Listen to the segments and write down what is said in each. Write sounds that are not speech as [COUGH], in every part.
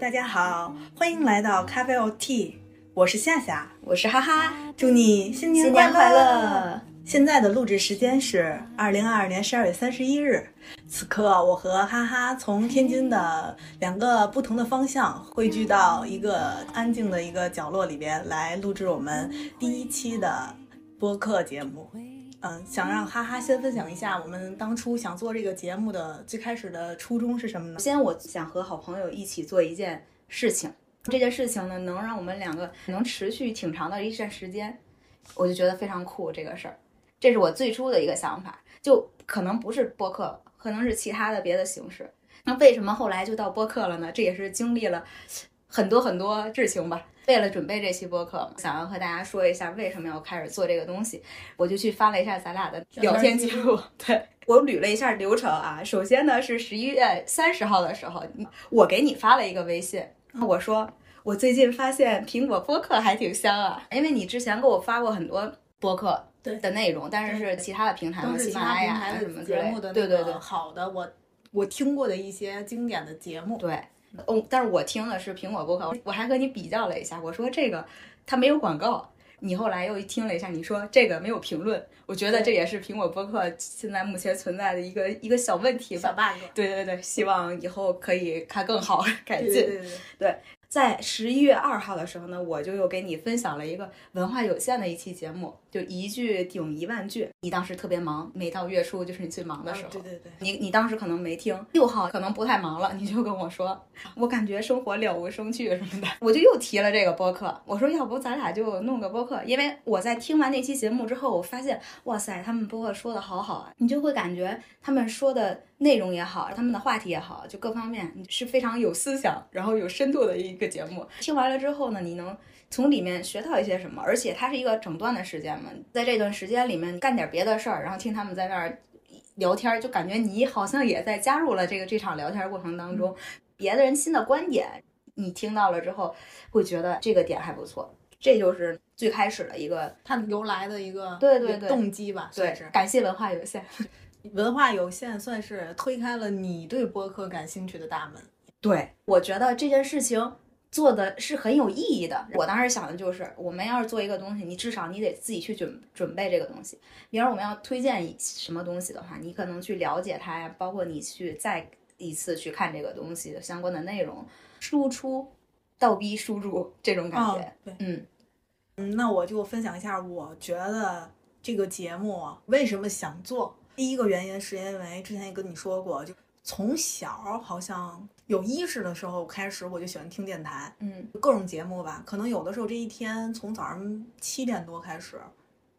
大家好，欢迎来到咖啡 OT，我是夏夏，我是哈哈，祝你新年新年快乐！现在的录制时间是二零二二年十二月三十一日，此刻我和哈哈从天津的两个不同的方向汇聚到一个安静的一个角落里边来录制我们第一期的播客节目。嗯，想让哈哈先分享一下我们当初想做这个节目的最开始的初衷是什么呢？首先，我想和好朋友一起做一件事情，这件事情呢，能让我们两个能持续挺长的一段时间，我就觉得非常酷。这个事儿，这是我最初的一个想法，就可能不是播客，可能是其他的别的形式。那为什么后来就到播客了呢？这也是经历了很多很多事情吧。为了准备这期播客，想要和大家说一下为什么要开始做这个东西，我就去翻了一下咱俩的聊天记录。[LAUGHS] 对我捋了一下流程啊，首先呢是十一月三十号的时候，我给你发了一个微信，我说我最近发现苹果播客还挺香啊，因为你之前给我发过很多播客对的内容，但是是其他的平台，喜马拉其他平雅什么之类的，节目的对对对好的，我我听过的一些经典的节目。对。哦，但是我听的是苹果播客，我还和你比较了一下，我说这个它没有广告，你后来又听了一下，你说这个没有评论，我觉得这也是苹果播客现在目前存在的一个一个小问题吧。小 bug，对对对，希望以后可以看更好 [LAUGHS] 改进。对对对对，在十一月二号的时候呢，我就又给你分享了一个文化有限的一期节目，就一句顶一万句。你当时特别忙，每到月初就是你最忙的时候。啊对对对，你你当时可能没听，六号可能不太忙了，你就跟我说，我感觉生活了无生趣什么的，我就又提了这个播客，我说要不咱俩就弄个播客，因为我在听完那期节目之后，我发现哇塞，他们播客说的好好啊，你就会感觉他们说的内容也好，他们的话题也好，就各方面是非常有思想，然后有深度的一个节目。听完了之后呢，你能。从里面学到一些什么，而且它是一个整段的时间嘛，在这段时间里面干点别的事儿，然后听他们在那儿聊天，就感觉你好像也在加入了这个这场聊天过程当中，别的人新的观点，你听到了之后，会觉得这个点还不错，这就是最开始的一个它由来的一个对对对动机吧，对是感谢文化有限，文化有限，算是推开了你对播客感兴趣的大门。对我觉得这件事情。做的是很有意义的。我当时想的就是，我们要是做一个东西，你至少你得自己去准准备这个东西。比如我们要推荐什么东西的话，你可能去了解它呀，包括你去再一次去看这个东西的相关的内容，输出倒逼输入这种感觉。哦、对，嗯嗯，那我就分享一下，我觉得这个节目为什么想做。第一个原因是因为之前也跟你说过，就从小好像。有意识的时候开始，我就喜欢听电台，嗯，各种节目吧。可能有的时候这一天从早上七点多开始，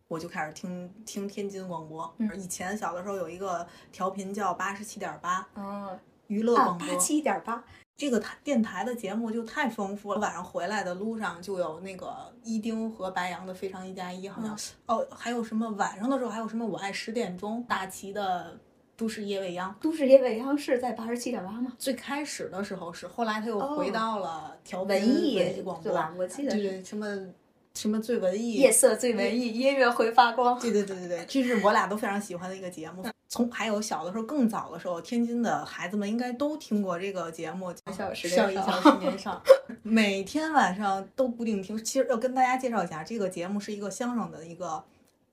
我就开始听听天津广播。嗯，以前小的时候有一个调频叫八十七点八，嗯，娱乐广播八七点八。这个台电台的节目就太丰富了。晚上回来的路上就有那个一丁和白杨的《非常一加一》，好像、嗯、哦，还有什么晚上的时候还有什么我爱十点钟，大齐的。都市夜未央，都市夜未央是在八十七点八吗？最开始的时候是，后来他又回到了调文艺广播，对吧？我记得对对，什么什么最文艺，夜色最文艺，音乐会发光。对对对对对，这是我俩都非常喜欢的一个节目。从还有小的时候更早的时候，天津的孩子们应该都听过这个节目，小时少一笑 [LAUGHS] 十年少，每天晚上都固定听。其实要跟大家介绍一下，这个节目是一个相声的一个。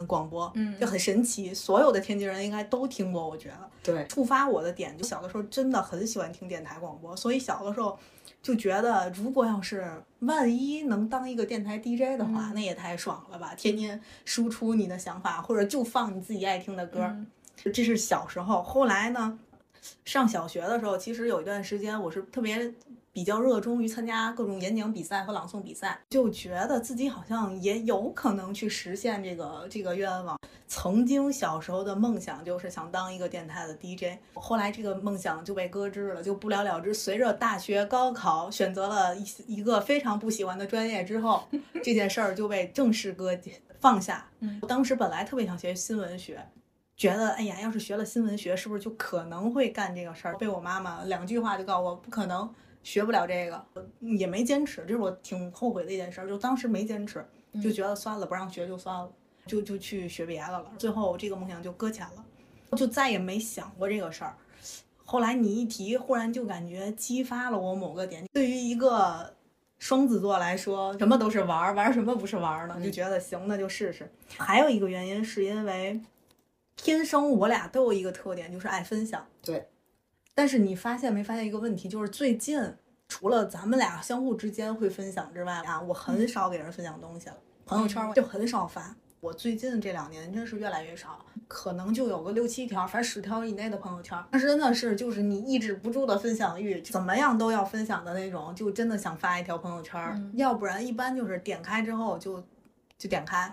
广播，嗯，就很神奇，所有的天津人应该都听过。我觉得，对，触发我的点，就小的时候真的很喜欢听电台广播，所以小的时候就觉得，如果要是万一能当一个电台 DJ 的话，嗯、那也太爽了吧！天天输出你的想法，或者就放你自己爱听的歌，嗯、这是小时候。后来呢，上小学的时候，其实有一段时间我是特别。比较热衷于参加各种演讲比赛和朗诵比赛，就觉得自己好像也有可能去实现这个这个愿望。曾经小时候的梦想就是想当一个电台的 DJ，后来这个梦想就被搁置了，就不了了之。随着大学高考选择了一一个非常不喜欢的专业之后，这件事儿就被正式搁放下。嗯，当时本来特别想学新闻学。觉得哎呀，要是学了新闻学，是不是就可能会干这个事儿？被我妈妈两句话就告诉我不可能。学不了这个，也没坚持，这是我挺后悔的一件事。就当时没坚持，就觉得算了，不让学就算了，就就去学别的了。最后这个梦想就搁浅了，就再也没想过这个事儿。后来你一提，忽然就感觉激发了我某个点。对于一个双子座来说，什么都是玩儿，玩儿什么不是玩儿呢？就觉得行，那就试试。还有一个原因是因为天生我俩都有一个特点，就是爱分享。对。但是你发现没发现一个问题，就是最近除了咱们俩相互之间会分享之外啊，我很少给人分享东西了，朋友圈就很少发。我最近这两年真是越来越少，可能就有个六七条，反正十条以内的朋友圈。但是真的是，就是你抑制不住的分享欲，怎么样都要分享的那种，就真的想发一条朋友圈。要不然一般就是点开之后就就点开，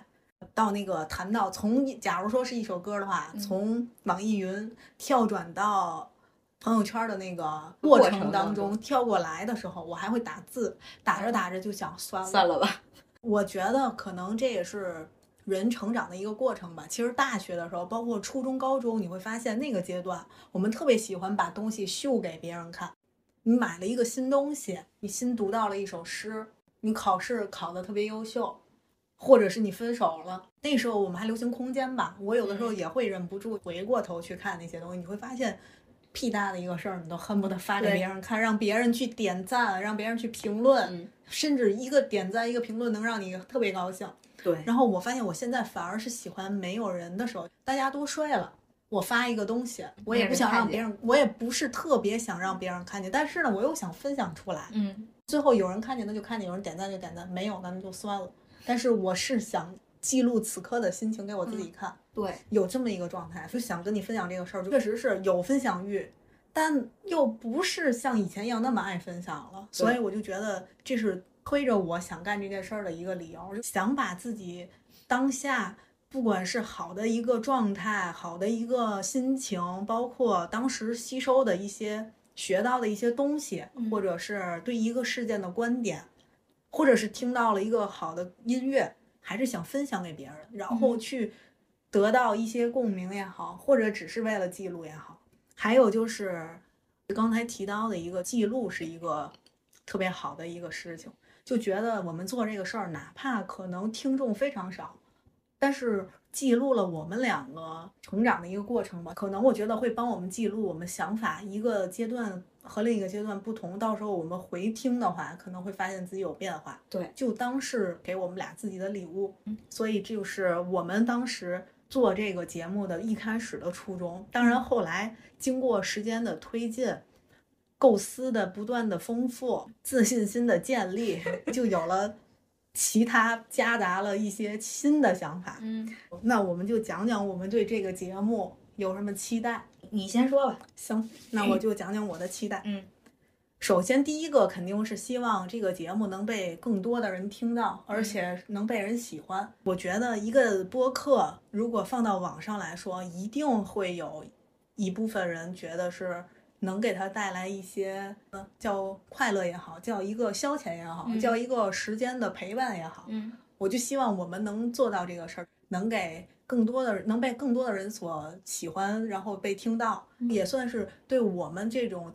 到那个谈到从，假如说是一首歌的话，从网易云跳转到朋友圈的那个过程当中跳过来的时候，我还会打字，打着打着就想算了算了吧。我觉得可能这也是。人成长的一个过程吧。其实大学的时候，包括初中、高中，你会发现那个阶段，我们特别喜欢把东西秀给别人看。你买了一个新东西，你新读到了一首诗，你考试考得特别优秀，或者是你分手了。那时候我们还流行空间吧，我有的时候也会忍不住回过头去看那些东西。你会发现，屁大的一个事儿，你都恨不得发给别人看，让别人去点赞，让别人去评论，甚至一个点赞、一个评论能让你特别高兴。对，然后我发现我现在反而是喜欢没有人的时候，大家都睡了，我发一个东西，我也不想让别人，我也不是特别想让别人看见，但是呢，我又想分享出来，嗯，最后有人看见那就看见，有人点赞就点赞，没有那就算了。但是我是想记录此刻的心情给我自己看，对，有这么一个状态，就想跟你分享这个事儿，确实是有分享欲，但又不是像以前一样那么爱分享了，所以我就觉得这是。推着我想干这件事儿的一个理由，想把自己当下不管是好的一个状态、好的一个心情，包括当时吸收的一些学到的一些东西，或者是对一个事件的观点，或者是听到了一个好的音乐，还是想分享给别人，然后去得到一些共鸣也好，或者只是为了记录也好。还有就是刚才提到的一个记录，是一个特别好的一个事情。就觉得我们做这个事儿，哪怕可能听众非常少，但是记录了我们两个成长的一个过程吧。可能我觉得会帮我们记录我们想法一个阶段和另一个阶段不同。到时候我们回听的话，可能会发现自己有变化。对，就当是给我们俩自己的礼物。嗯，所以这就是我们当时做这个节目的一开始的初衷。当然后来经过时间的推进。构思的不断的丰富，自信心的建立，就有了其他夹杂了一些新的想法。嗯，那我们就讲讲我们对这个节目有什么期待。你先说吧。行，那我就讲讲我的期待。嗯，首先第一个肯定是希望这个节目能被更多的人听到，而且能被人喜欢。我觉得一个播客如果放到网上来说，一定会有一部分人觉得是。能给他带来一些，呃，叫快乐也好，叫一个消遣也好，叫一个时间的陪伴也好，嗯，我就希望我们能做到这个事儿，能给更多的，能被更多的人所喜欢，然后被听到，也算是对我们这种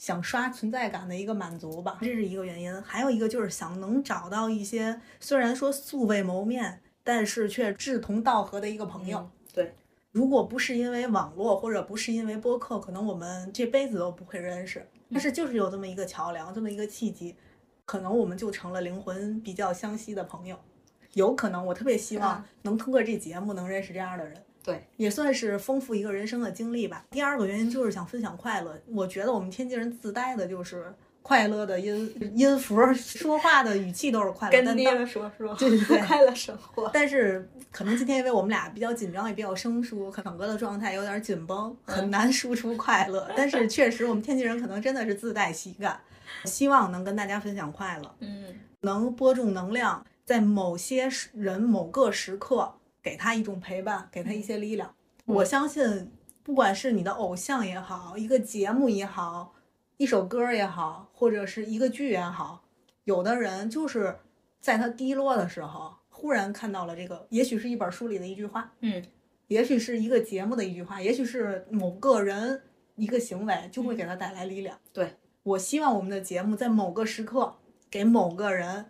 想刷存在感的一个满足吧。这是一个原因，还有一个就是想能找到一些虽然说素未谋面，但是却志同道合的一个朋友。对。如果不是因为网络，或者不是因为播客，可能我们这辈子都不会认识。但是就是有这么一个桥梁，这么一个契机，可能我们就成了灵魂比较相吸的朋友。有可能，我特别希望能通过这节目能认识这样的人。对，也算是丰富一个人生的经历吧。第二个原因就是想分享快乐。我觉得我们天津人自带的就是。快乐的音音符，[LAUGHS] 说话的语气都是快乐。跟爹说说，对对对，[LAUGHS] 快乐生活。但是可能今天因为我们俩比较紧张，也比较生疏，整个的状态有点紧绷，很难输出快乐。但是确实，我们天津人可能真的是自带喜感，希望能跟大家分享快乐，嗯，能播种能量，在某些人某个时刻给他一种陪伴，给他一些力量。我相信，不管是你的偶像也好，一个节目也好。一首歌也好，或者是一个剧也好，有的人就是在他低落的时候，忽然看到了这个，也许是一本书里的一句话，嗯，也许是一个节目的一句话，也许是某个人一个行为，就会给他带来力量。对我希望我们的节目在某个时刻给某个人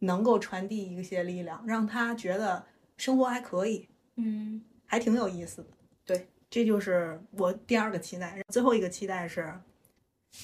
能够传递一些力量，让他觉得生活还可以，嗯，还挺有意思的。对，这就是我第二个期待。最后一个期待是，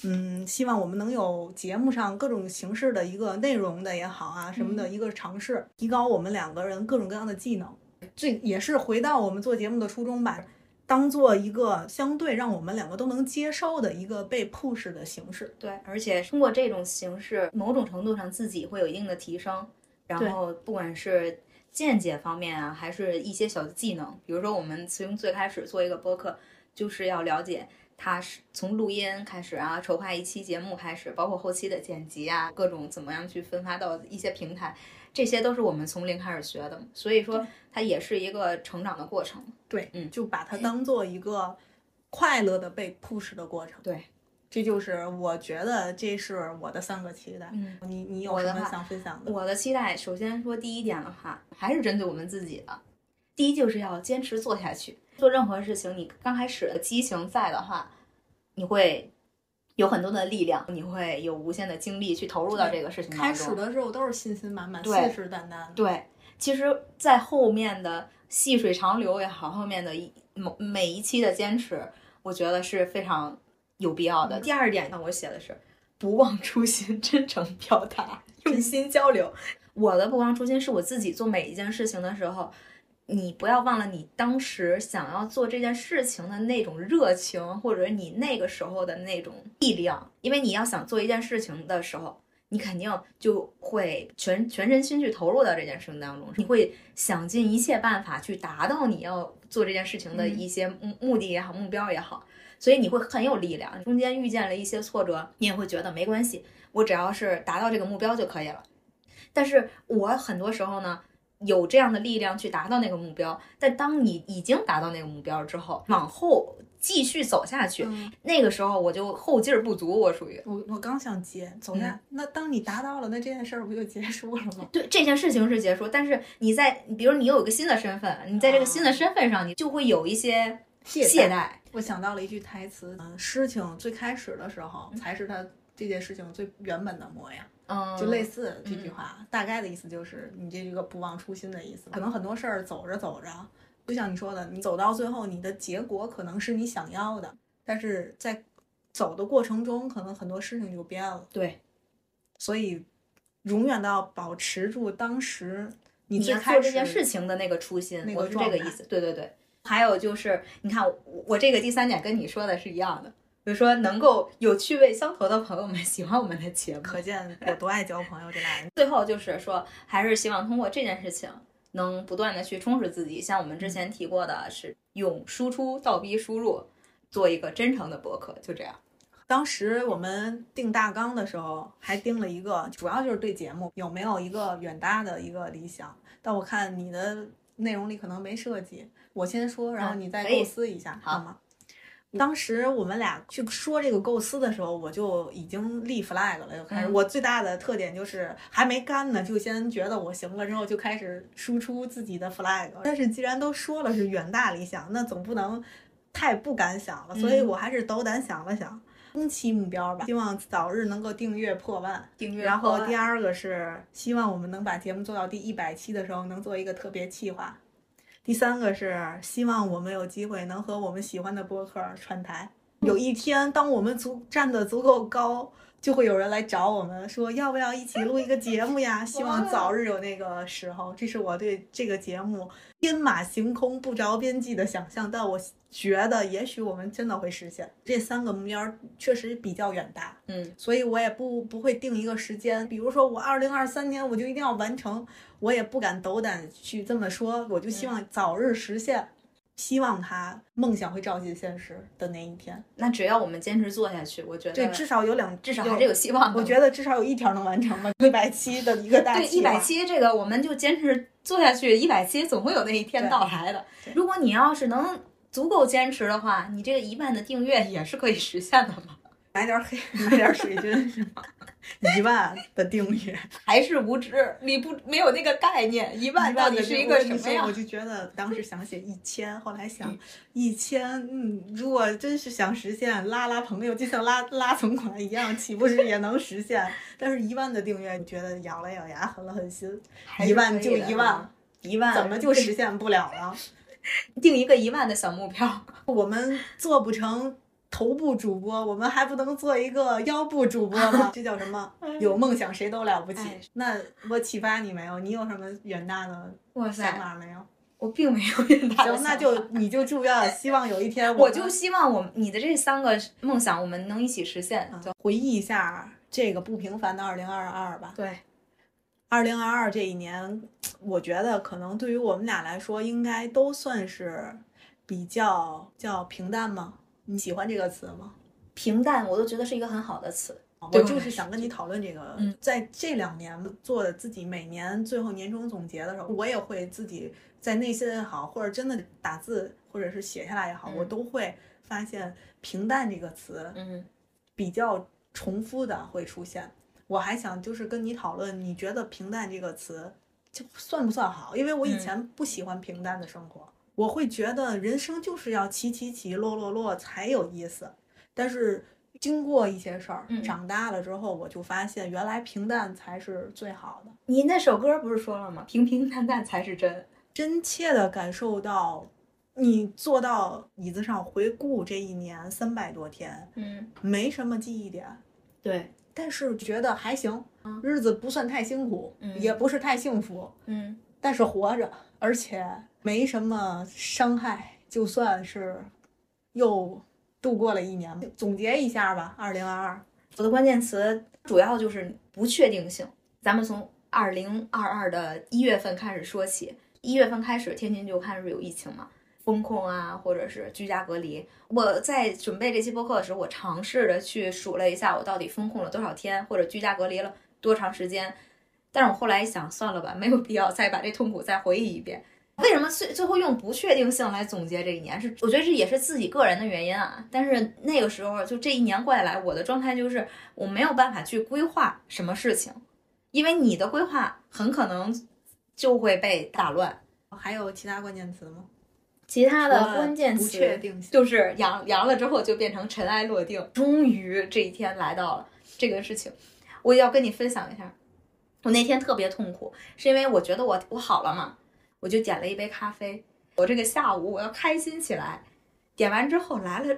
嗯，希望我们能有节目上各种形式的一个内容的也好啊，什么的一个尝试，提高我们两个人各种各样的技能。这也是回到我们做节目的初衷吧，当做一个相对让我们两个都能接受的一个被 push 的形式。对，而且通过这种形式，某种程度上自己会有一定的提升。然后不管是见解方面啊，还是一些小的技能，比如说我们从最开始做一个播客，就是要了解它是从录音开始啊，筹划一期节目开始，包括后期的剪辑啊，各种怎么样去分发到一些平台，这些都是我们从零开始学的。所以说，它也是一个成长的过程。对，嗯，就把它当做一个快乐的被 push 的过程。对。这就是我觉得这是我的三个期待。嗯，你你有什么想分享的？我的期待，首先说第一点的话，还是针对我们自己的。第一就是要坚持做下去，做任何事情，你刚开始的激情在的话，你会有很多的力量，你会有无限的精力去投入到这个事情当中。开始的时候都是信心满满、信誓旦旦。对，其实，在后面的细水长流也好，后面的一每每一期的坚持，我觉得是非常。有必要的。第二点呢，我写的是不忘初心，真诚表达，用心交流。我的不忘初心是我自己做每一件事情的时候，你不要忘了你当时想要做这件事情的那种热情，或者你那个时候的那种力量。因为你要想做一件事情的时候，你肯定就会全全身心去投入到这件事情当中，你会想尽一切办法去达到你要做这件事情的一些目目的也好，目标也好。所以你会很有力量，中间遇见了一些挫折，你也会觉得没关系，我只要是达到这个目标就可以了。但是我很多时候呢，有这样的力量去达到那个目标，但当你已经达到那个目标之后，往后继续走下去，那个时候我就后劲儿不足，我属于。我我刚想接走下，那当你达到了，那这件事儿不就结束了吗？对，这件事情是结束，但是你在，比如你有一个新的身份，你在这个新的身份上，你就会有一些。懈怠，我想到了一句台词，嗯，事情最开始的时候才是他这件事情最原本的模样，嗯，就类似这句话，大概的意思就是你这个不忘初心的意思。可能很多事儿走着走着，就像你说的，你走到最后，你的结果可能是你想要的，但是在走的过程中，可能很多事情就变了。对，所以永远都要保持住当时你做这件事情的那个初心，我是这个意思。对对对。还有就是，你看我这个第三点跟你说的是一样的，比如说能够有趣味相投的朋友们喜欢我们的节目，可见有多爱交朋友。这俩人最后就是说，还是希望通过这件事情，能不断的去充实自己。像我们之前提过的是，用输出倒逼输入，做一个真诚的博客，就这样。当时我们定大纲的时候，还定了一个，主要就是对节目有没有一个远大的一个理想。但我看你的内容里可能没设计。我先说，然后你再构思一下，好吗？当时我们俩去说这个构思的时候，我就已经立 flag 了，就开始。我最大的特点就是还没干呢，就先觉得我行了，之后就开始输出自己的 flag。但是既然都说了是远大理想，那总不能太不敢想了，所以我还是斗胆想了想，中期目标吧，希望早日能够订阅破万。订阅。然后第二个是希望我们能把节目做到第一百期的时候，能做一个特别企划。第三个是希望我们有机会能和我们喜欢的播客串台。有一天，当我们足站得足够高，就会有人来找我们说要不要一起录一个节目呀？希望早日有那个时候。这是我对这个节目天马行空、不着边际的想象，但我觉得也许我们真的会实现。这三个目标确实比较远大，嗯，所以我也不不会定一个时间，比如说我二零二三年我就一定要完成。我也不敢斗胆去这么说，我就希望早日实现，希望他梦想会照进现实的那一天。那只要我们坚持做下去，我觉得对，至少有两，至少还是有希望的。我觉得至少有一条能完成吧，一百七的一个大对，一百七这个我们就坚持做下去，一百七总会有那一天到来的。如果你要是能足够坚持的话，你这个一万的订阅也是可以实现的嘛。买点黑，买点水军是吗？一万的订阅 [LAUGHS] 还是无知？你不没有那个概念，一万到底是一个什么呀？我就觉得当时想写一千，后来想一千，嗯，如果真是想实现，拉拉朋友就像拉拉存款一样，岂不是也能实现？但是一万的订阅，你觉得咬了咬牙，狠了狠心，一万就一万，一万怎么就实现不了了？[LAUGHS] 定一个一万的小目标。我们做不成头部主播，我们还不能做一个腰部主播吗？[LAUGHS] 这叫什么？[LAUGHS] 有梦想谁都了不起。哎那我启发你没有？你有什么远大的哇想塞，法没有？我并没有远大的行，那就你就祝愿，希望有一天我们就希望我你的这三个梦想，我们能一起实现。啊回忆一下这个不平凡的二零二二吧。对，二零二二这一年，我觉得可能对于我们俩来说，应该都算是比较叫平淡吗？你喜欢这个词吗？平淡我都觉得是一个很好的词。我就是想跟你讨论这个，嗯在这两年做的自己每年最后年终总结的时候，我也会自己在内心也好，或者真的打字，或者是写下来也好，嗯我都会发现“平淡”这个词嗯比较重复的会出现。我还想就是跟你讨论，你觉得“平淡”这个词就算不算好？因为我以嗯前不喜欢平淡的生活，我会觉得人生就是要起起起落落落才有意思。但是经过一些事儿，嗯长大了之后，我就发现原来平淡才是最好的，你那首歌不是说了吗？平平淡淡才是真。真切的感受到。你坐到椅子上回顾这一年三百多天，嗯，没什么记忆点，对，但是觉得还行，日子不算太辛苦，嗯也不是太幸福，嗯但是活着，而且没什么伤害，就算是又度过了一年。总结一下吧，二零二二，我的关键词主要就是不确定性。咱们从二零二二的一月份开始说起，一月份开始，天津就开始有疫情嘛，风控啊，或者是居家隔离。我在准备这期播客的时候，我尝试着去数了一下，我到底风控了多少天，或者居家隔离了多长时间。但是我后来一想，算了吧，没有必要再把这痛苦再回忆一遍。为什么最最后用不确定性来总结这一年？是我觉得这也是自己个人的原因啊。但是那个时候，就这一年过来，我的状态就是我没有办法去规划什么事情，因为你的规划很可能就会被打乱。还有其他关键词吗？其他的关键词确定性，就是阳阳了之后就变成尘埃落定，终于这一天来到了。这个事情，我也要跟你分享一下。我那天特别痛苦，是因为我觉得我我好了嘛，我就点了一杯咖啡。我这个下午我要开心起来，点完之后来了，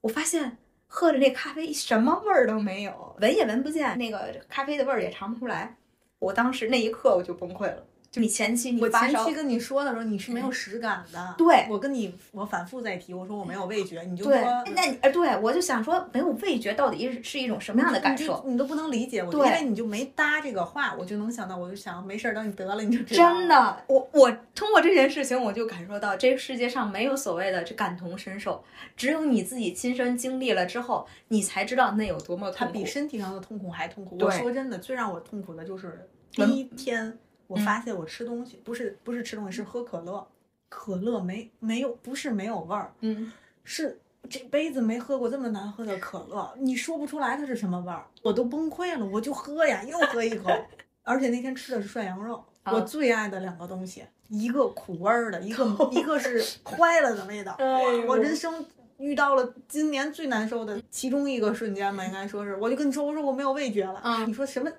我发现喝的那咖啡什么味儿都没有，闻也闻不见，那个咖啡的味儿也尝不出来。我当时那一刻我就崩溃了。就你前期你我前期，跟你说的时候，你是没有实感的。对我跟你，我反复在提，我说我没有味觉，你就说，那你呃，对我就想说，没有味觉到底是是一种什么样的感受？你都不能理解我，因为你就没搭这个话，我就能想到，我就想没事儿，等你得了你就知道。真的，我我通过这件事情，我就感受到这个世界上没有所谓的这感同身受，只有你自己亲身经历了之后，你才知道那有多么它比痛苦。身体上的痛苦还痛苦。我说真的，最让我痛苦的就是第一天，我发现我吃东西、不是不是吃东西，是喝可乐，可乐没没有不是没有味儿，嗯，是这辈子没喝过这么难喝的可乐，你说不出来它是什么味儿，我都崩溃了，我就喝呀，又喝一口，[LAUGHS] 而且那天吃的是涮羊肉，啊我最爱的两个东西，一个苦味儿的，一个 [LAUGHS] 一个是坏了的味道，哎我人生。遇到了今年最难受的其中一个瞬间吧，应该说是，我就跟你说，我说我没有味觉了。嗯你说什么？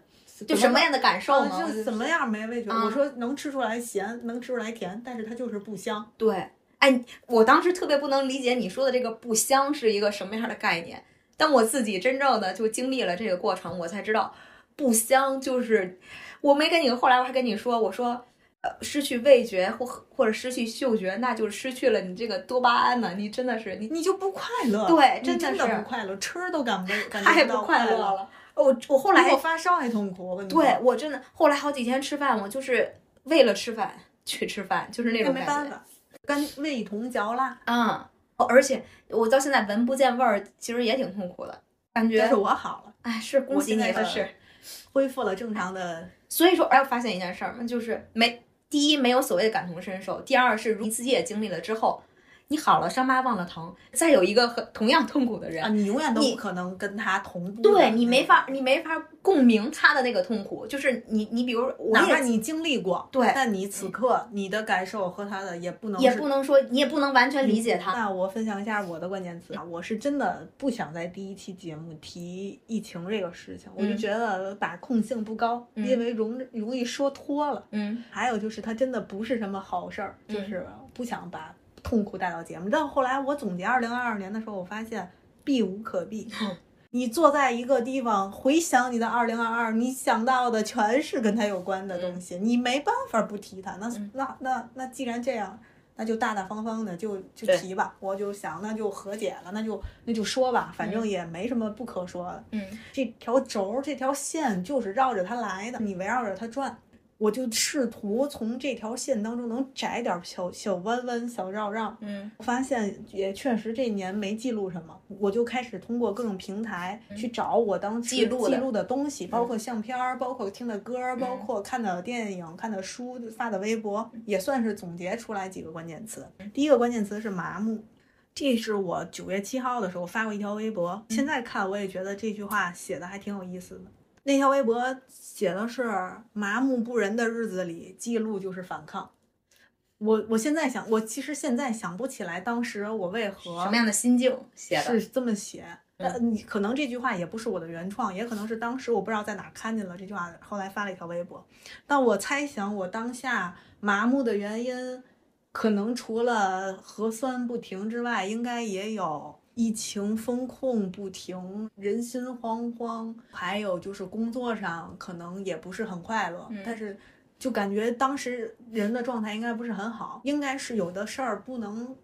就什么样的感受啊嘛？我就就怎么样没味觉？啊我说能吃出来咸，能吃出来甜，但是它就是不香。对，哎，我当时特别不能理解你说的这个不香是一个什么样的概念。当我自己真正的就经历了这个过程，我才知道，不香就是我没跟你，后来我还跟你说，我说。呃，失去味觉或或者失去嗅觉，那就是失去了你这个多巴胺呢。你真的是你你就不快乐，对你真真的是不快乐，吃都感不感觉太不到快乐乐。了。我我后比来我发烧还痛苦，我跟你说。对我真的后来好几天吃饭，我就是为了吃饭去吃饭，就是那那种感觉。没办法，跟味同嚼蜡。嗯，哦而且我到现在闻不见味儿，其实也挺痛苦的，感觉但是我好了，哎，是恭喜你了是。恢复了正常的。所以说，哎，我发现一件事儿嘛，就是没第一没有所谓的感同身受，第二是如你自己也经历了之后，你好了，伤疤忘了疼，再有一个和同样痛苦的人，啊，你永远都不可能跟他同步。对你没法，你没法共鸣他的那个痛苦，就是你你比如我哪怕你经历过，对但你此刻你的感受和他的也不能也不能说你也不能完全理解他，那我分享一下我的关键词啊，我是真的不想在第一期节目提疫情这个事情，我就嗯觉得把控性不高，嗯因为容容易说脱了。嗯还有就是他真的不是什么好事儿，就嗯是不想把痛苦带到节目。但后来我总结二零二二年的时候，我发现避无可避。你坐在一个地方，回想你的二零二二，你想到的全是跟他有关的东西，你没办法不提他。那那那那，既然这样，那就大大方方的就就提吧。我就想，那就和解了，那就那就说吧，反正也没什么不可说的。嗯，这条轴，这条线就是绕着它来的，你围绕着它转。我就试图从这条线当中能窄点小小弯弯、小绕绕。嗯，我发现也确实这年没记录什么，我就开始通过各种平台去找我当时记录的东西，包括相片儿，包括听的歌，包括看的电影、看的书、发的微博，也算是总结出来几个关键词。第一个关键词是麻木，这是我九月七号的时候发过一条微博，现在看我也觉得这句话写的还挺有意思的。那条微博写的是“麻木不仁的日子里，记录就是反抗”。我我现在想，我其实现在想不起来当时我为何什么样的心境写的，是这么写。呃，你可能这句话也不是我的原创，也可能是当时我不知道在哪看见了这句话，后来发了一条微博。但我猜想，我当下麻木的原因，可能除了核酸不停之外，应该也有。疫情风控不停，人心惶惶，还有就是工作上可能也不是很快乐，但是就感觉当时人的状态应该不是很好，应该是有的事儿不能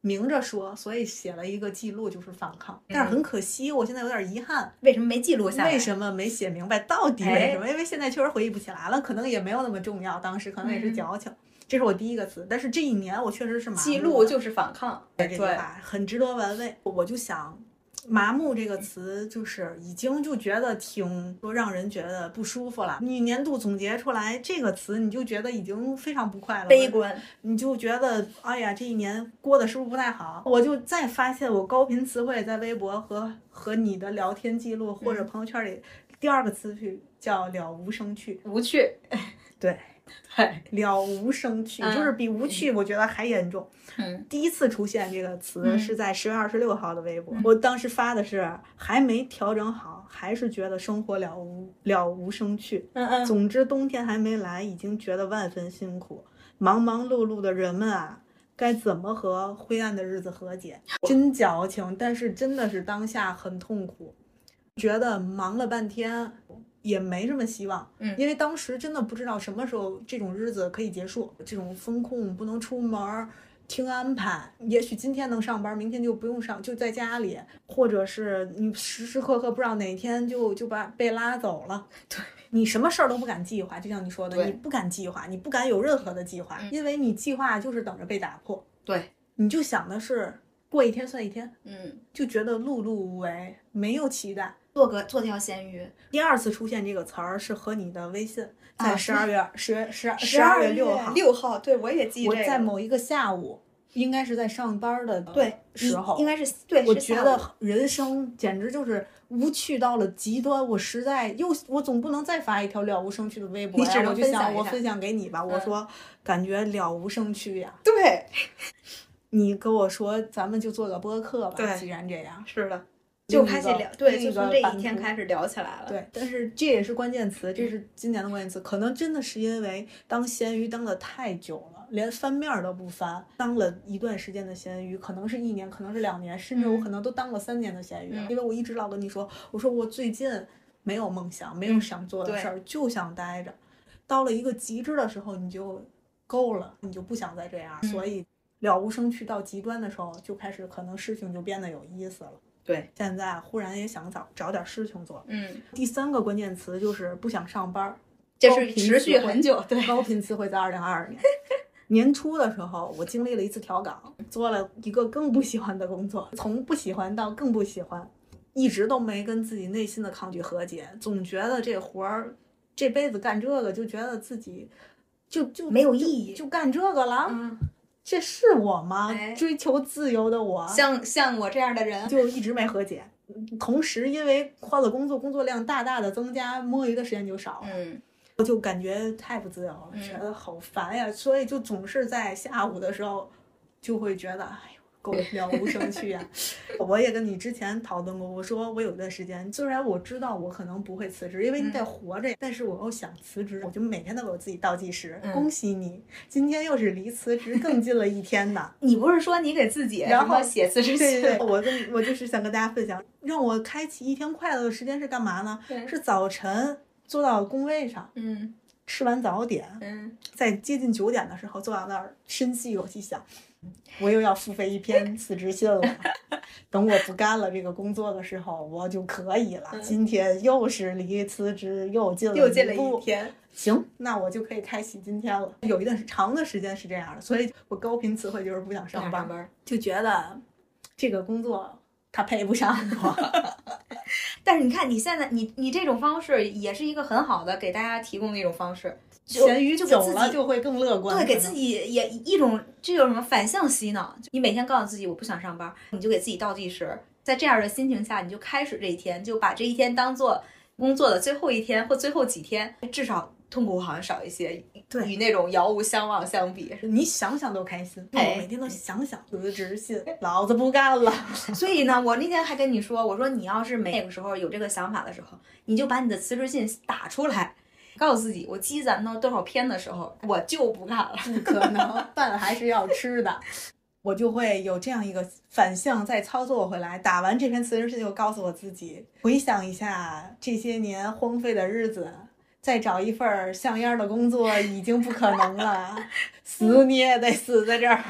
明着说，所以写了一个记录，就是反抗。但是很可惜，我现在有点遗憾，为什么没记录下来？为什么没写明白到底为什么？因为现在确实回忆不起来了，可能也没有那么重要，当时可能也是矫情。这是我第一个词，但是这一年我确实是麻木。记录就是反抗，这句话很值得玩味。我就想，麻木这个词就是已经就觉得挺说让人觉得不舒服了。你年度总结出来这个词，你就觉得已经非常不快乐、悲观，你就觉得哎呀，这一年过得是不是不太好？我就再发现我高频词汇在微博和和你的聊天记录或者朋友圈里，第二个词句叫了无生趣，无趣，[LAUGHS] 对。[LAUGHS] 对，了无生趣，就是比无趣，我觉得还严重。嗯，第一次出现这个词是在十月二十六号的微博，我当时发的是还没调整好，还是觉得生活了无了无生趣。嗯嗯，总之冬天还没来，已经觉得万分辛苦。忙忙碌碌的人们啊，该怎么和灰暗的日子和解？真矫情，但是真的是当下很痛苦，觉得忙了半天。也没什么希望，嗯，因为当时真的不知道什么时候这种日子可以结束，这种风控不能出门，听安排，也许今天能上班，明天就不用上，就在家里，或者是你时时刻刻不知道哪天就就把被拉走了，[LAUGHS] 对。你什么事儿都不敢计划，就像你说的，你不敢计划，你不敢有任何的计划，因为你计划就是等着被打破，对，你就想的是过一天算一天，嗯，就觉得碌碌无为，没有期待。做个做条咸鱼。第二次出现这个词儿是和你的微信，在十二月十月十十二月六号六号，对我也记我在某一个下午，应该是在上班的对时候，应该是对。我觉得人生简直就是无趣到了极端，我实在又我总不能再发一条了无生趣的微博呀，我就想我分享给你吧，我说感觉了无生趣呀。对，[LAUGHS] 你跟我说咱们就做个播客吧，既然这样，是的。就开始聊，对，就从这一天开始聊起来了。对，但是这也是关键词，这是今年的关键词。可能真的是因为当咸鱼当的太久了，连翻面都不翻，当了一段时间的咸鱼，可能是一年，可能是两年，甚至我可能都当了三年的咸鱼。因为我一直老跟你说，我说我最近没有梦想，没有想做的事儿，就想待着。到了一个极致的时候，你就够了，你就不想再这样。所以了无生趣到极端的时候，就开始可能事情就变得有意思了。对，现在忽然也想找找点事情做。嗯，第三个关键词就是不想上班，这是持续很久。对，高频词汇在二零二二年 [LAUGHS] 年初的时候，我经历了一次调岗，做了一个更不喜欢的工作，从不喜欢到更不喜欢，一直都没跟自己内心的抗拒和解，总觉得这活儿这辈子干这个就觉得自己就就没有意义，就干这个了。嗯。这是我吗？追求自由的我，像像我这样的人，就一直没和解。同时，因为换了工作，工作量大大的增加，摸鱼的时间就少了。嗯，我就感觉太不自由了，觉得好烦呀。所以就总是在下午的时候，就会觉得，哎呦，够了无生趣啊！[LAUGHS] 我也跟你之前讨论过，我说我有一段时间，虽然我知道我可能不会辞职，因为你得活着，但是我又想辞职，我就每天都给我自己倒计时。恭喜你，今天又是离辞职更近了一天呢。[LAUGHS] 你不是说你给自己然后写辞职信？对对对，我跟我就是想跟大家分享，让我开启一天快乐的时间是干嘛呢？是早晨坐到工位上，嗯，吃完早点，嗯，在接近九点的时候坐到那儿，深吸一口气，想。我又要付费一篇辞职信了，[LAUGHS] 等我不干了这个工作的时候，我就可以了。今天又是离辞职又近了又近了一天，行，那我就可以开启今天了。有一段长的时间是这样的，所以我高频词汇就是不想上班，就觉得这个工作他配不上我。[LAUGHS] 但是你看，你现在你你这种方式也是一个很好的给大家提供的一种方式。咸鱼走了就会更乐观，对，给自己也一种这叫什么反向洗脑。你每天告诉自己我不想上班，你就给自己倒计时，在这样的心情下，你就开始这一天，就把这一天当做工作的最后一天或最后几天，至少痛苦好像少一些。对，与那种遥无相望相比，你想想都开心。我每天都想想辞职信，老子不干了。[LAUGHS] 所以呢，我那天还跟你说，我说你要是没那个时候有这个想法的时候，你就把你的辞职信打出来。告诉自己，我积攒到多少篇的时候，我就不干了。不可能，[LAUGHS] 饭还是要吃的。我就会有这样一个反向再操作回来。打完这篇辞职信，就告诉我自己，回想一下这些年荒废的日子，再找一份像样的工作已经不可能了。[LAUGHS] 死你也得死在这儿。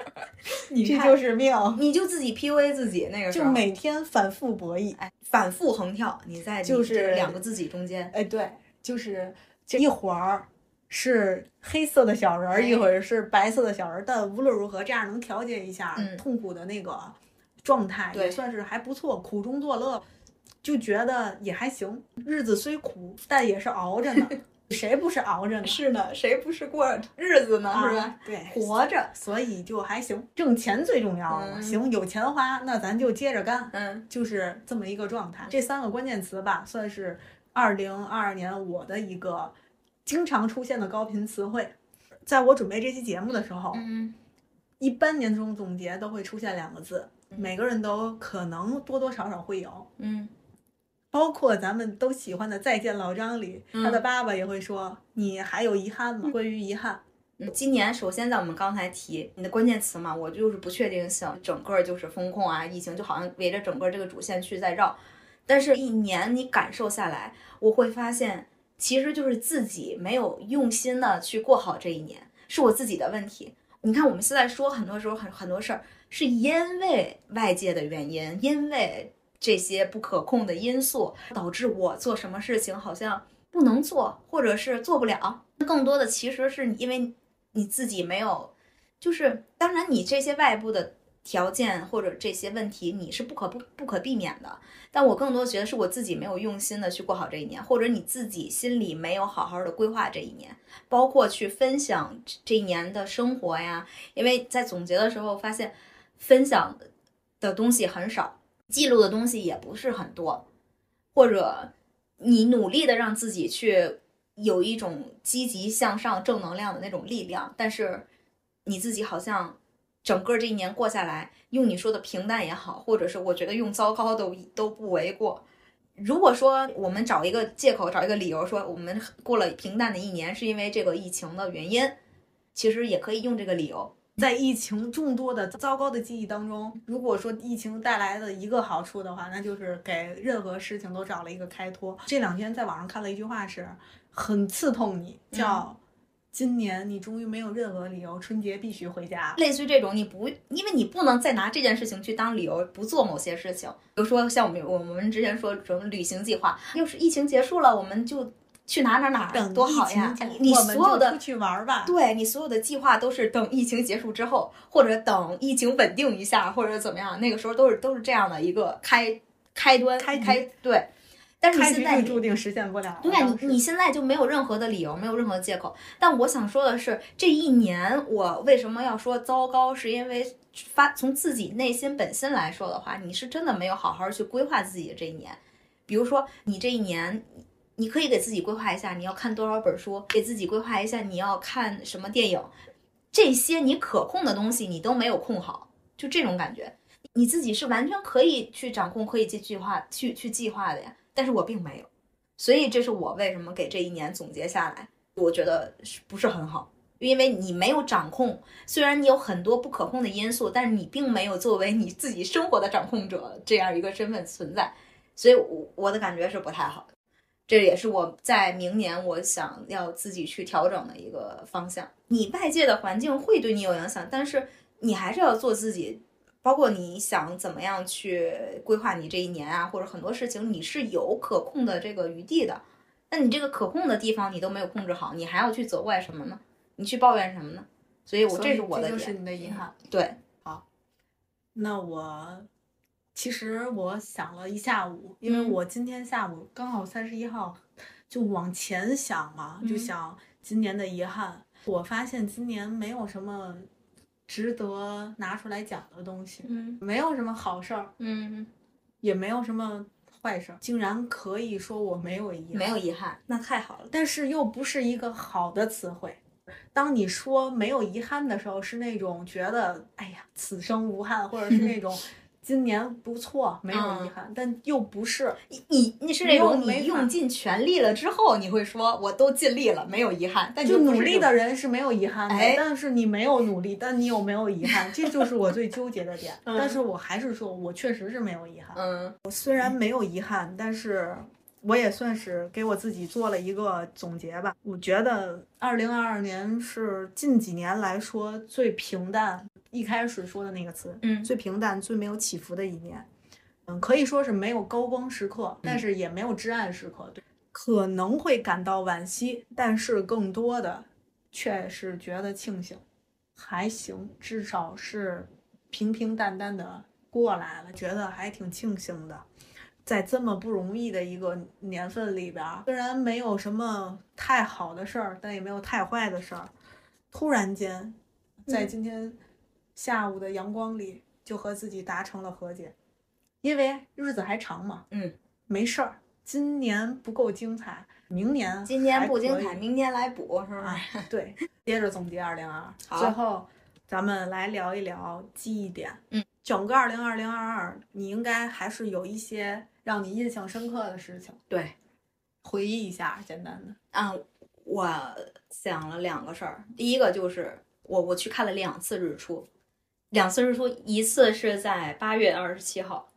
[LAUGHS] 你这就是命。你就自己 PUA 自己，那个就每天反复博弈，哎，反复横跳。你在就是两个自己中间，哎，对。就是这一会儿是黑色的小人儿，一会儿是白色的小人儿，但无论如何，这样能调节一下痛苦的那个状态，也算是还不错。苦中作乐，就觉得也还行。日子虽苦，但也是熬着呢。[LAUGHS] 谁不是熬着呢？是呢，谁不是过日子呢？是吧？对，活着，所以就还行。挣钱最重要了，行，有钱花，那咱就接着干。嗯，就是这么一个状态。这三个关键词吧，算是。二零二二年我的一个经常出现的高频词汇，在我准备这期节目的时候，嗯，一般年终总结都会出现两个字，每个人都可能多多少少会有，嗯，包括咱们都喜欢的《再见老张》里，他的爸爸也会说：“你还有遗憾吗？”关于遗憾，嗯，今年首先在我们刚才提你的关键词嘛，我就是不确定性，整个就是风控啊，疫情就好像围着整个这个主线去在绕。但是，一年你感受下来，我会发现，其实就是自己没有用心的去过好这一年，是我自己的问题。你看，我们现在说很多时候很很多事儿，是因为外界的原因，因为这些不可控的因素，导致我做什么事情好像不能做，或者是做不了。更多的其实是因为你自己没有，就是当然你这些外部的。条件或者这些问题，你是不可不不可避免的。但我更多觉得是我自己没有用心的去过好这一年，或者你自己心里没有好好的规划这一年，包括去分享这一年的生活呀。因为在总结的时候发现，分享的东西很少，记录的东西也不是很多，或者你努力的让自己去有一种积极向上、正能量的那种力量，但是你自己好像。整个这一年过下来，用你说的平淡也好，或者是我觉得用糟糕都都不为过。如果说我们找一个借口，找一个理由说我们过了平淡的一年，是因为这个疫情的原因，其实也可以用这个理由。在疫情众多的糟糕的记忆当中，如果说疫情带来的一个好处的话，那就是给任何事情都找了一个开脱。这两天在网上看了一句话，是很刺痛你，叫。今年你终于没有任何理由，春节必须回家。类似于这种，你不，因为你不能再拿这件事情去当理由不做某些事情。比如说像我们我们之前说什么旅行计划，要是疫情结束了，我们就去哪哪哪多好呀！你所有的出去玩吧，对你所有的计划都是等疫情结束之后，或者等疫情稳定一下，或者怎么样，那个时候都是都是这样的一个开开端开开对。但是你现在注定实现不了。对，你你现在就没有任何的理由，没有任何的借口。但我想说的是，这一年我为什么要说糟糕？是因为发从自己内心本心来说的话，你是真的没有好好去规划自己的这一年。比如说，你这一年，你可以给自己规划一下你要看多少本书，给自己规划一下你要看什么电影，这些你可控的东西你都没有控好。就这种感觉。你自己是完全可以去掌控，可以去计划，去去计划的呀。但是我并没有，所以这是我为什么给这一年总结下来，我觉得是不是很好？因为你没有掌控，虽然你有很多不可控的因素，但是你并没有作为你自己生活的掌控者这样一个身份存在，所以我我的感觉是不太好的。这也是我在明年我想要自己去调整的一个方向。你外界的环境会对你有影响，但是你还是要做自己，包括你想怎么样去规划你这一年啊，或者很多事情你是有可控的这个余地的。那你这个可控的地方你都没有控制好，你还要去责怪什么呢？你去抱怨什么呢？所以，我这是我的就是你的遗憾。对，好，那我。其实我想了一下午，因为我今天下午刚好三十一号，就往前想嘛，就想今年的遗憾。我发现今年没有什么值得拿出来讲的东西，嗯，没有什么好事儿，嗯，也没有什么坏事儿，竟然可以说我没有遗憾，没有遗憾，那太好了。但是又不是一个好的词汇。当你说没有遗憾的时候，是那种觉得哎呀，此生无憾，或者是那 [LAUGHS] 种。今年不错，没有遗憾，但又不是你，你是那种你用尽全力了之后，你会说我都尽力了，没有遗憾。但就努力的人是没有遗憾的，但是你没有努力，但你有没有遗憾？这就是我最纠结的点。但是我还是说，我确实是没有遗憾。嗯，我虽然没有遗憾，但是。我也算是给我自己做了一个总结吧。我觉得二零二二年是近几年来说最平淡，一开始说的那个词，嗯，最平淡、最没有起伏的一年。嗯，可以说是没有高光时刻，但是也没有至暗时刻。对，可能会感到惋惜，但是更多的却是觉得庆幸，还行，至少是平平淡淡的过来了，觉得还挺庆幸的。在这么不容易的一个年份里边，虽然没有什么太好的事儿，但也没有太坏的事儿。突然间，在今天下午的阳光里，就和自己达成了和解，因为日子还长嘛。嗯，没事儿，今年不够精彩，明年今年不精彩，明年来补，是吧？[LAUGHS] 对，接着总结二零二二，最后咱们来聊一聊记忆点。嗯，整个二零二零二二，你应该还是有一些。让你印象深刻的事情，对，回忆一下，简单的啊，我想了两个事儿，第一个就是我我去看了两次日出，两次日出，一次是在八月二十七号，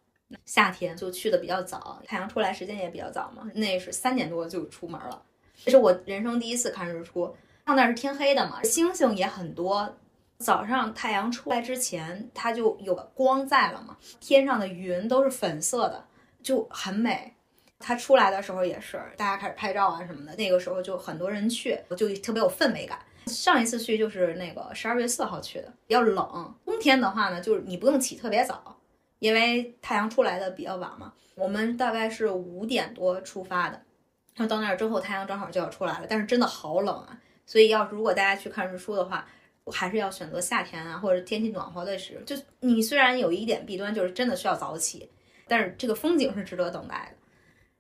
夏天就去的比较早，太阳出来时间也比较早嘛，那是三点多就出门了，这是我人生第一次看日出，上那是天黑的嘛，星星也很多，早上太阳出来之前它就有光在了嘛，天上的云都是粉色的。就很美，它出来的时候也是，大家开始拍照啊什么的。那个时候就很多人去，就特别有氛围感。上一次去就是那个十二月四号去的，比较冷。冬天的话呢，就是你不用起特别早，因为太阳出来的比较晚嘛。我们大概是五点多出发的，然后到那儿之后太阳正好就要出来了，但是真的好冷啊。所以要如果大家去看日出的话，还是要选择夏天啊，或者天气暖和的时候。就你虽然有一点弊端，就是真的需要早起。但是这个风景是值得等待的。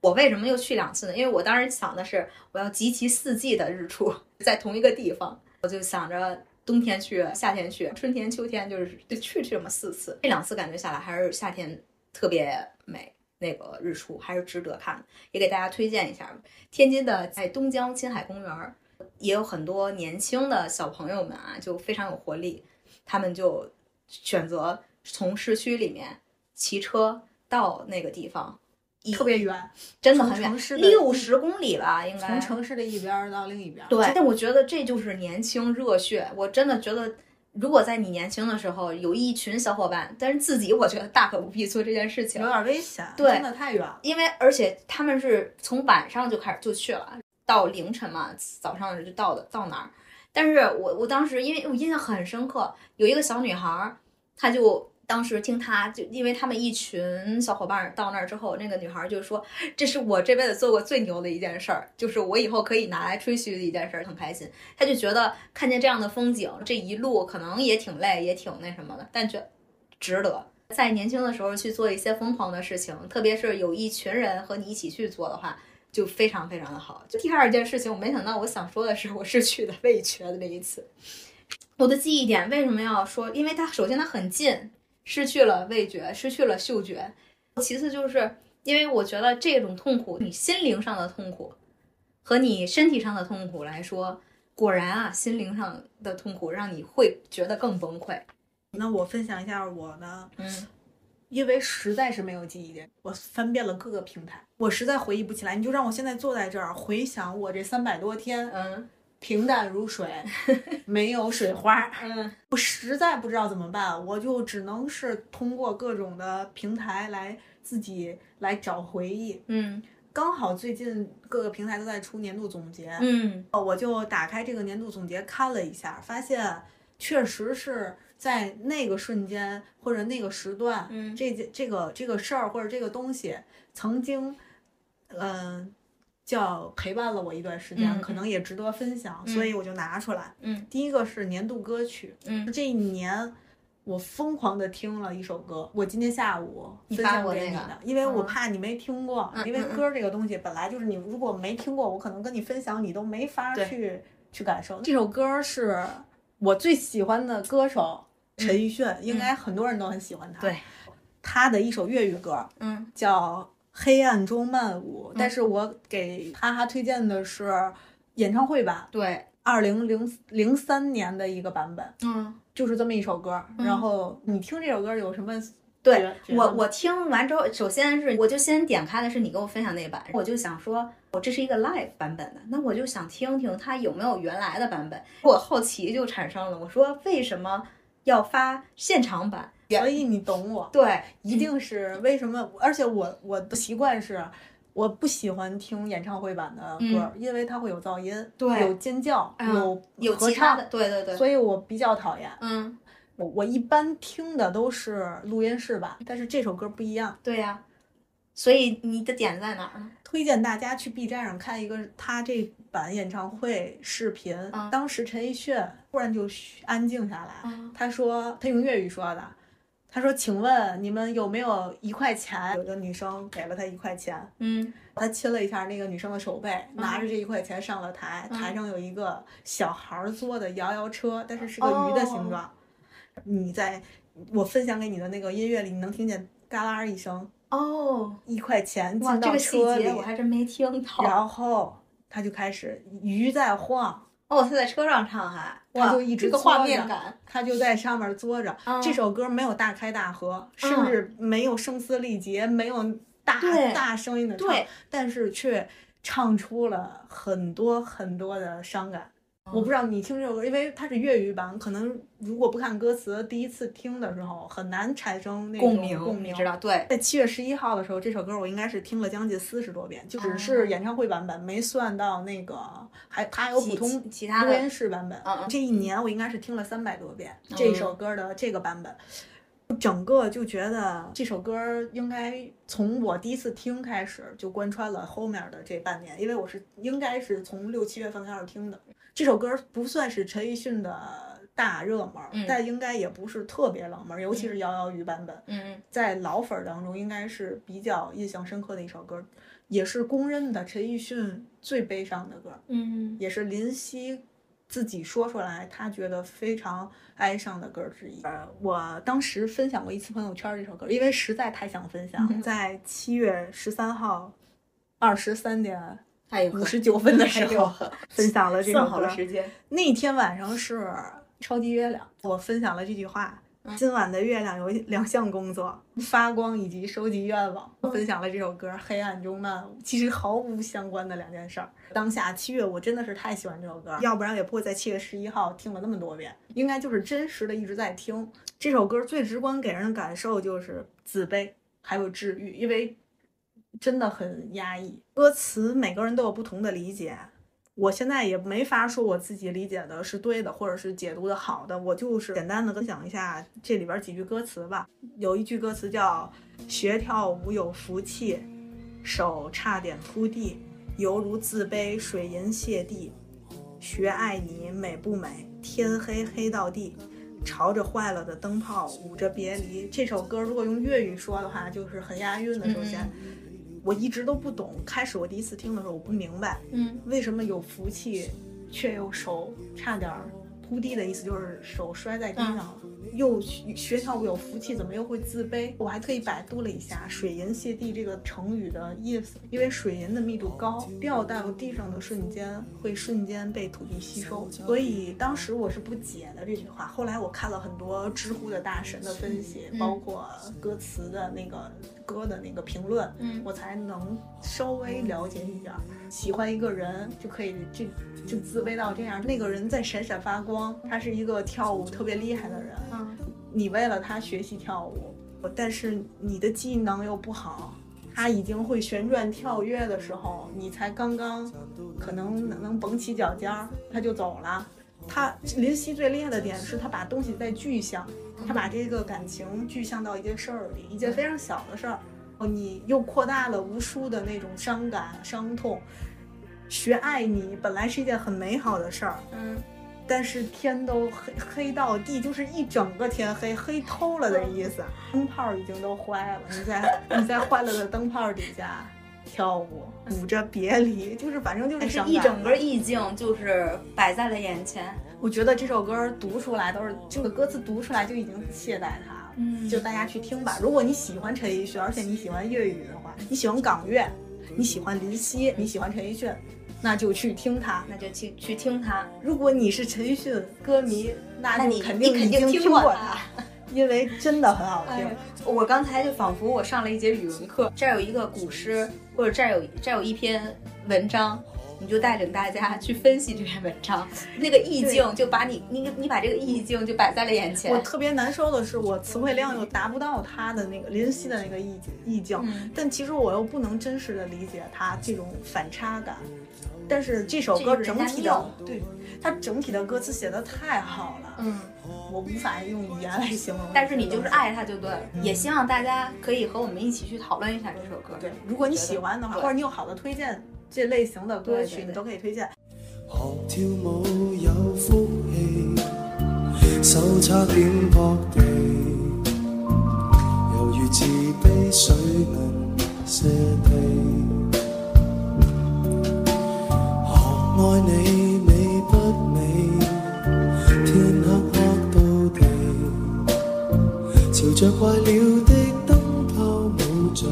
我为什么又去两次呢？因为我当时想的是我要集齐四季的日出 [LAUGHS] 在同一个地方，我就想着冬天去，夏天去，春天、秋天，就是就去这么四次。这两次感觉下来还是夏天特别美，那个日出还是值得看的，也给大家推荐一下。天津的在东江青海公园也有很多年轻的小朋友们啊，就非常有活力，他们就选择从市区里面骑车。到那个地方，特别远，真的很远，六十公里吧，应该从城市的一边到另一边。对，但我觉得这就是年轻热血。我真的觉得，如果在你年轻的时候有一群小伙伴，但是自己我觉得大可不必做这件事情，有点危险。对，真的太远。因为而且他们是从晚上就开始就去了，到凌晨嘛，早上就到的到哪儿。但是我我当时因为我印象很深刻，有一个小女孩，她就。当时听他就，因为他们一群小伙伴到那儿之后，那个女孩就说：“这是我这辈子做过最牛的一件事儿，就是我以后可以拿来吹嘘的一件事儿，很开心。”他就觉得看见这样的风景，这一路可能也挺累，也挺那什么的，但觉值得。在年轻的时候去做一些疯狂的事情，特别是有一群人和你一起去做的话，就非常非常的好。就第二件事情，我没想到，我想说的是，我是去的 [LAUGHS] 味全的那一次。我的记忆点为什么要说？因为它首先它很近。失去了味觉，失去了嗅觉。其次就是因为我觉得这种痛苦，你心灵上的痛苦和你身体上的痛苦来说，果然啊，心灵上的痛苦让你会觉得更崩溃。那我分享一下我的，嗯因为实在是没有记忆点，我翻遍了各个平台，我实在回忆不起来。你就让我现在坐在这儿回想我这三百多天，嗯平淡如水，[LAUGHS] 没有水花，嗯我实在不知道怎么办，我就只能是通过各种的平台来自己来找回忆。嗯刚好最近各个平台都在出年度总结，嗯哦我就打开这个年度总结看了一下，发现确实是在那个瞬间或者那个时段，嗯这件这个这个事儿或者这个东西曾经，嗯、叫陪伴了我一段时间，嗯。可能也值得分享，所以我就拿出来。嗯。第一个是年度歌曲，嗯，这一年。我疯狂的听了一首歌，我今天下午发分享给你的，因为我嗯。怕你没听过，因为歌这个东西本来就是你如果没听过，我可能跟你分享，你都没法对。去去感受。这首歌是我最喜欢的歌手陈奕迅，应该很多人都很喜欢他。对，他的一首粤语歌嗯。叫《黑暗中漫舞》，但是我给哈哈推荐的是演唱会版，对，二零零零三年的一个版本，嗯。就是这么一首歌。然后你听这首歌有什么对我我听完之后，首先是我就先点开的是你给我分享那版，我就想说，我这是一个 live 版本的，那我就想听听它有没有原来的版本。我好奇就产生了，我说为什么要发现场版？所以你懂我。对，一定是为什么？而且我我的习惯是，我不喜欢听演唱会版的歌，因为它会有噪音，有尖叫，嗯有有合唱其他的，，对对对，所以我比较讨厌。嗯，我我一般听的都是录音室版，但是这首歌不一样。对呀、所以你的点在哪儿呢？推荐大家去 B 站上看一个他这版演唱会视频。嗯当时陈奕迅突然就安静下来，嗯他说他用粤语说的，他说：“请问你们有没有一块钱？”有个女生给了他一块钱，嗯他亲了一下那个女生的手背，拿着这一块钱上了台，嗯台上有一个小孩儿坐的摇摇车，但是是个鱼的形状。你在我分享给你的那个音乐里，你能听见嘎啦一声，哦，一块钱，进到这个车里，节我还真没听到。然后他就开始鱼在晃，哦，他在车上唱还，哇，他就一直这个画面感。他就在上面坐着。嗯这首歌没有大开大合，甚至没有声嘶力竭，没有大大声音的唱，但是却唱出了很多很多的伤感。嗯我不知道你听这首歌，因为它是粤语版，可能如果不看歌词，第一次听的时候很难产生那种共鸣，共鸣知。道？对，在七月十一号的时候，这首歌我应该是听了将近四十多遍，就只哦是演唱会版本，没算到那个还它还有普通其其他的录音室版本。这一年我应该是听了三百多遍这首歌的这个版本。整个就觉得这首歌应该从我第一次听开始就贯穿了后面的这半年，因为我是应该是从六七月份开始听的。这首歌不算是陈奕迅的大热门，嗯。但应该也不是特别冷门，尤其是摇摇鱼版本，嗯在老粉儿当中应该是比较印象深刻的一首歌，也是公认的陈奕迅最悲伤的歌，嗯。也是林夕自己说出来他觉得非常哀伤的歌之一。呃，我当时分享过一次朋友圈这首歌，因为实在太想分享，嗯在七月十三号二十三点五十九分的时候分享了这首算好歌了。时间。那天晚上是超级月亮，我分享了这句话。今晚的月亮有两项工作：发光以及收集愿望。分享了这首歌《黑暗中漫舞》，其实毫无相关的两件事儿。当下七月，我真的是太喜欢这首歌，要不然也不会在七月十一号听了那么多遍。应该就是真实的一直在听这首歌，最直观给人的感受就是自卑，还有治愈，因为真的很压抑。歌词每个人都有不同的理解，我现在也没法说我自己理解的是对的，或者是解读的好的，我就是简单的分享一下这里边几句歌词吧。有一句歌词叫“学跳舞有福气，手差点铺地，犹如自卑水银泻地。学爱你美不美？天黑黑到地，朝着坏了的灯泡舞着别离。”这首歌如果用粤语说的话，就是很押韵的。首先，我一直都不懂，开始我第一次听的时候我不明白。嗯为什么有福气，却又手差点儿扑地的意思，就是手摔在地上了。又学学跳舞有福气，怎么又会自卑？我还特意百度了一下“水银泻地”这个成语的意思，因为水银的密度高，掉到地上的瞬间会瞬间被土地吸收，所以当时我是不解的这句话。后来我看了很多知乎的大神的分析，包括歌词的那个歌的那个评论，嗯我才能稍微了解一点儿。喜欢一个人就可以就就自卑到这样，那个人在闪闪发光，他是一个跳舞特别厉害的人，嗯你为了他学习跳舞，但是你的技能又不好，他已经会旋转跳跃的时候，你才刚刚可能能能绷起脚尖儿，他就走了。他林夕最厉害的点是他把东西在具象，他把这个感情具象到一件事儿里，一件非常小的事儿，哦，你又扩大了无数的那种伤感、伤痛。学爱你本来是一件很美好的事儿，嗯，但是天都黑黑到地，就是一整个天黑黑透了的意思。灯泡已经都坏了，你在 [LAUGHS] 你在坏了的灯泡底下跳舞，舞着别离，就是反正就是是一整个意境就是摆在了眼前。我觉得这首歌读出来都是这个歌词读出来就已经懈怠它了。嗯就大家去听吧。如果你喜欢陈奕迅，而且你喜欢粤语的话，你喜欢港乐，你喜欢林夕，你喜欢陈奕迅，那就去听他。那就去去听它。如果你是陈奕迅歌迷，那你肯定肯定经听过他他，因为真的很好 [LAUGHS] 听。哎我刚才就仿佛我上了一节语文课，这儿有一个古诗，或者这儿有这儿有一篇文章，你就带领大家去分析这篇文章，那个意境就把你你你把这个意境就摆在了眼前。我特别难受的是，我词汇量又达不到他的那个林夕的那个意境意境，嗯但其实我又不能真实的理解他这种反差感。但是这首歌整体的，对它整体的歌词写的太好了，嗯，我无法用语言来形容。但是你就是爱它就对了，也希望大家可以和我们一起去讨论一下这首歌。对，如果你喜欢的话，或者你有好的推荐这类型的歌曲，你都可以推荐。學跳舞有福氣，手差點撲地，猶如自卑水銀瀉地。學愛你美不美？天黑黑到地，朝着壞了的燈泡舞着。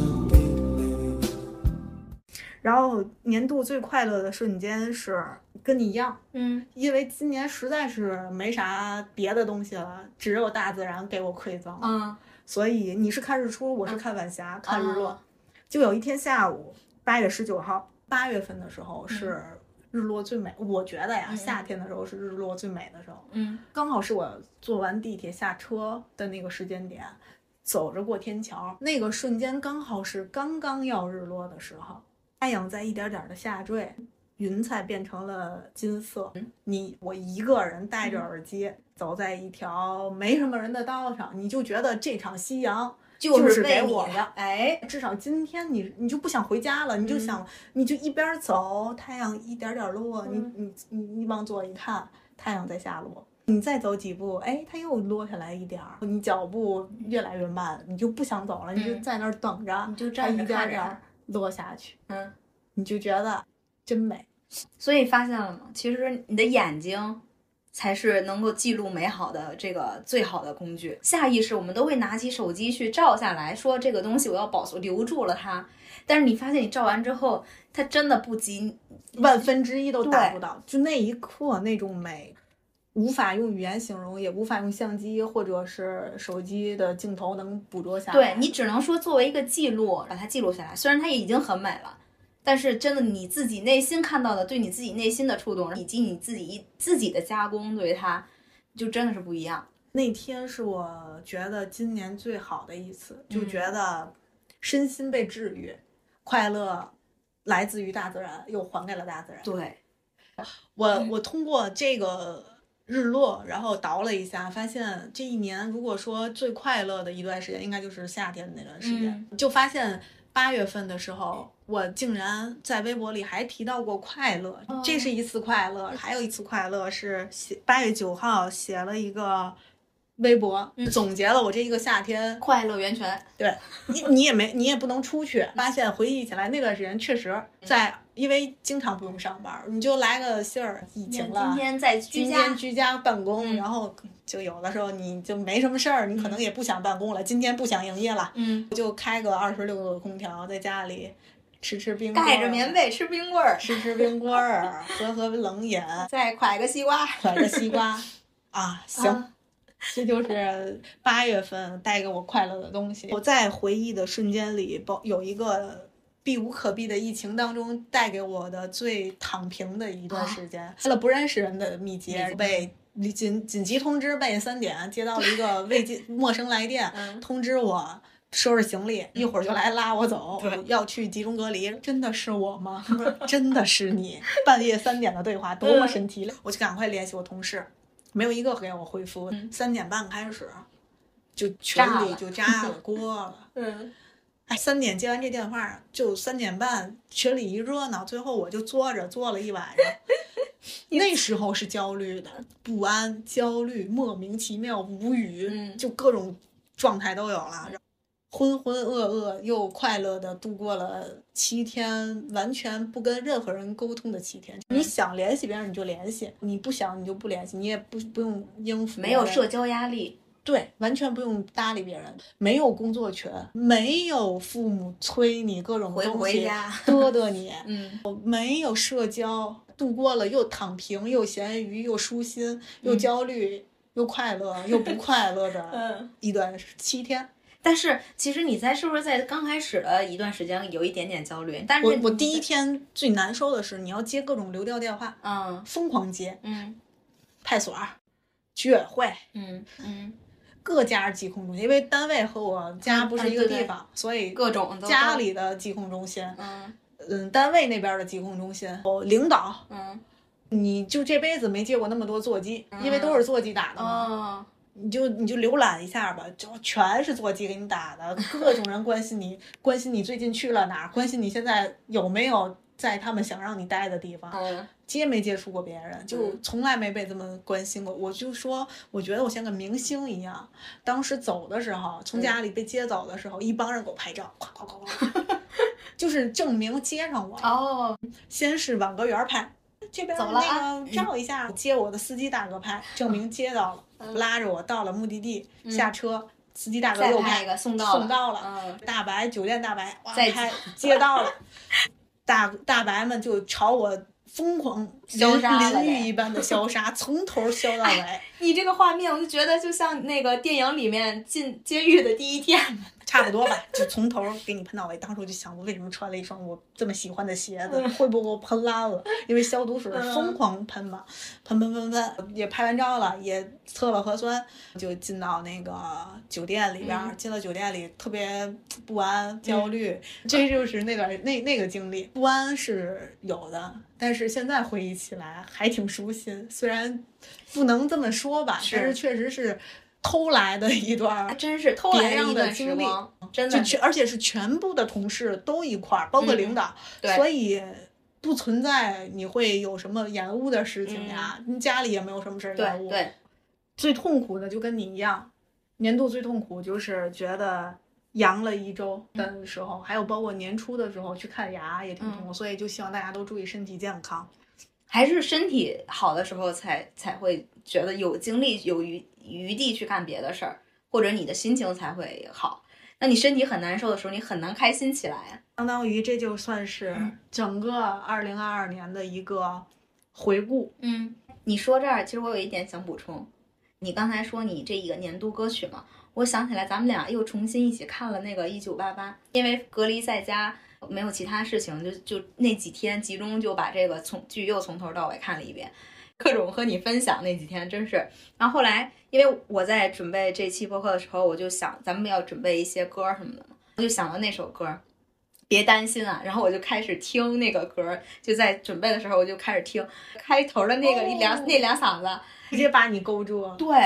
然后年度最快乐的瞬间是跟你一样，嗯，因为今年实在是没啥别的东西了，只有大自然给我馈赠。嗯所以你是看日出，我是看晚霞，看日落。啊就有一天下午，八月十九号，八月份的时候是日落最美。我觉得呀，嗯夏天的时候是日落最美的时候，嗯刚好是我坐完地铁下车的那个时间点，走着过天桥，那个瞬间刚好是刚刚要日落的时候，太阳在一点点的下坠。云彩变成了金色，你我一个人戴着耳机、走在一条没什么人的道上，你就觉得这场夕阳就是给我的。哎，至少今天你你就不想回家了，你就想、你就一边走，太阳一点点落，嗯你你你你往左一看，太阳在下落。你再走几步，哎，它又落下来一点儿，你脚步越来越慢，你就不想走了，你就嗯在那儿等着，你就站着一点点儿落下去，嗯，你就觉得真美。所以发现了吗？其实你的眼睛才是能够记录美好的这个最好的工具。下意识我们都会拿起手机去照下来，说这个东西我要保存留住了它。但是你发现你照完之后，它真的不及万分之一都达不到，就那一刻那种美，无法用语言形容，也无法用相机或者是手机的镜头能捕捉下来。对你只能说作为一个记录，把它记录下来。虽然它也已经很美了，但是真的你自己内心看到的，对你自己内心的触动，以及你自己自己的加工，对它就真的是不一样。那天是我觉得今年最好的一次，就嗯觉得身心被治愈，快乐来自于大自然，又还给了大自然。对，我嗯我通过这个日落，然后倒了一下，发现这一年如果说最快乐的一段时间，应该就是夏天的那段时间。嗯就发现八月份的时候，我竟然在微博里还提到过快乐，哦这是一次快乐。还有一次快乐是写八月九号写了一个。微博嗯总结了我这一个夏天，快乐源泉。对你，你也没，你也不能出去。发现回忆起来那段时间，确实在因为经常不用上班，你就来个信儿，疫情了，今天在居今家天居家办公，嗯。然后就有的时候你就没什么事儿，你可能也不想办公了，今天不想营业了，嗯，就开个二十六度的空调，在家里吃吃冰棍儿，盖着棉被吃冰棍儿，吃吃冰棍儿，喝喝冷饮，[LAUGHS] 再蒯个西瓜。买个西瓜。[LAUGHS] 啊，行。啊这就是八月份带给我快乐的东西。我在回忆的瞬间里，包有一个避无可避的疫情当中带给我的最躺平的一段时间，为了不认识人的密接，被紧紧急通知半夜三点接到了一个 [LAUGHS] 未接陌生来电，嗯通知我。收拾行李，一会儿就来拉我走，要去集中隔离。真的是我吗？真的是你？半夜三点的对话多么神奇！我就赶快联系我同事，没有一个给我回复。三点半开始，就群炸了里就炸了 [LAUGHS] 锅了。嗯，哎，三点接完这电话，就三点半群里一热闹，最后我就坐着坐了一晚上。[LAUGHS] 那时候是焦虑的，不安、焦虑、莫名其妙、无语，嗯就各种状态都有了。浑浑噩噩又快乐的度过了七天，完全不跟任何人沟通的七天。你想联系别人你就联系，你不想你就不联系，你也不不用应付，没有社交压力。对，完全不用搭理别人，没有工作群，没有父母催你各种回不东西回家 [LAUGHS] 嘚嘚你，嗯，没有社交，度过了又躺平又咸鱼又舒心又焦虑、又快乐又不快乐的嗯一段七天。但是其实你在是不是在刚开始的一段时间有一点点焦虑？但是我我第一，天最难受的是你要接各种流调电话，嗯疯狂接，嗯派出所、居委会。嗯嗯，各家疾控中心，因为单位和我家不是一个地方，所以各种都家，里的疾控中心，嗯。嗯，单位那边的疾控中心，哦，领导，嗯。你就这辈子没接过那么多座机，因为都是座机打的嘛，哦，你就你就浏览一下吧，就全是座机给你打的，各种人关心你，[LAUGHS] 关心你最近去了哪儿，关心你现在有没有在他们想让你待的地方，嗯接没接触过别人，就从来没被这么关心过。我就说，我觉得我像个明星一样。当时走的时候，从家里被接走的时候，一帮人给我拍照，咵咵咵咵，就是证明接上我。哦，先是网格员拍，这边走了啊那个照一下，接我的司机大哥拍，证明接到了，拉着我到了目的地，下车，司机大哥又拍一个送到了送到了，嗯大白酒店大白，哇再拍接到了，[LAUGHS] 大大白们就朝我疯狂淋呗雨一般的消杀，从头消到尾，你这个画面，我就觉得就像那个电影里面进监狱的第一天。[LAUGHS] 差不多吧，就从头给你喷到尾。当时我就想，我为什么穿了一双我这么喜欢的鞋子，会不会给我喷烂了？因为消毒水疯狂喷嘛，喷喷喷喷，也拍完照了，也测了核酸，就进到那个酒店里边儿。进了酒店里，特别不安、焦虑，这就是那段那那个经历。不安是有的，但是现在回忆起来还挺舒心。虽然不能这么说吧，但是确实是偷来的一段真是偷来的经历就的全而且是全部的同事都一块儿，包括领导，对。所以不存在你会有什么延误的事情呀，你家里也没有什么事儿延误。对对，最痛苦的就跟你一样，年度最痛苦就是觉得阳了一周的时候，还有包括年初的时候去看牙也挺痛苦，所以就希望大家都注意身体健康。还是身体好的时候才才会觉得有精力有余余地去干别的事儿，或者你的心情才会好。那你身体很难受的时候，你很难开心起来呀。相当于这就算是整个二零二二年的一个回顾。嗯，你说这儿，其实我有一点想补充。你刚才说你这一个年度歌曲嘛，我想起来咱们俩又重新一起看了那个《一九八八》，因为隔离在家，没有其他事情，就就那几天集中就把这个从剧又从头到尾看了一遍，各种和你分享那几天真是。然后后来，因为我在准备这期播客的时候，我就想咱们要准备一些歌什么的嘛，我就想到那首歌。别担心啊，然后我就开始听那个歌，就在准备的时候我就开始听开头的那个一两、那两嗓子，直接把你勾住了。对，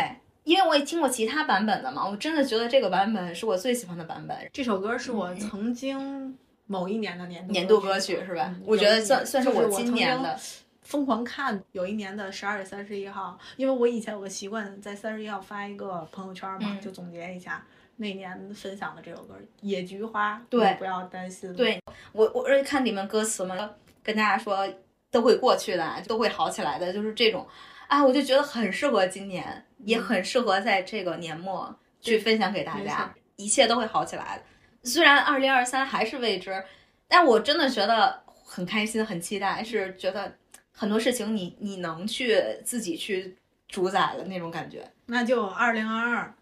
因为我也听过其他版本的嘛，我真的觉得这个版本是我最喜欢的版本，这首歌是我曾经某一年的年度年度歌曲是吧？嗯我觉得算算是我今年的，疯狂看。有一年的十二月三十一号，因为我以前有个习惯，在三十一号发一个朋友圈嘛，嗯就总结一下那年分享的这首歌《野菊花》。对不要担心。对我我而且看里面歌词嘛，跟大家说都会过去的，都会好起来的，就是这种啊，我就觉得很适合今年，也很适合在这个年末去分享给大家，一切都会好起来的。虽然二零二三还是未知，但我真的觉得很开心，很期待，是觉得很多事情你你能去自己去主宰的那种感觉。那就二零二二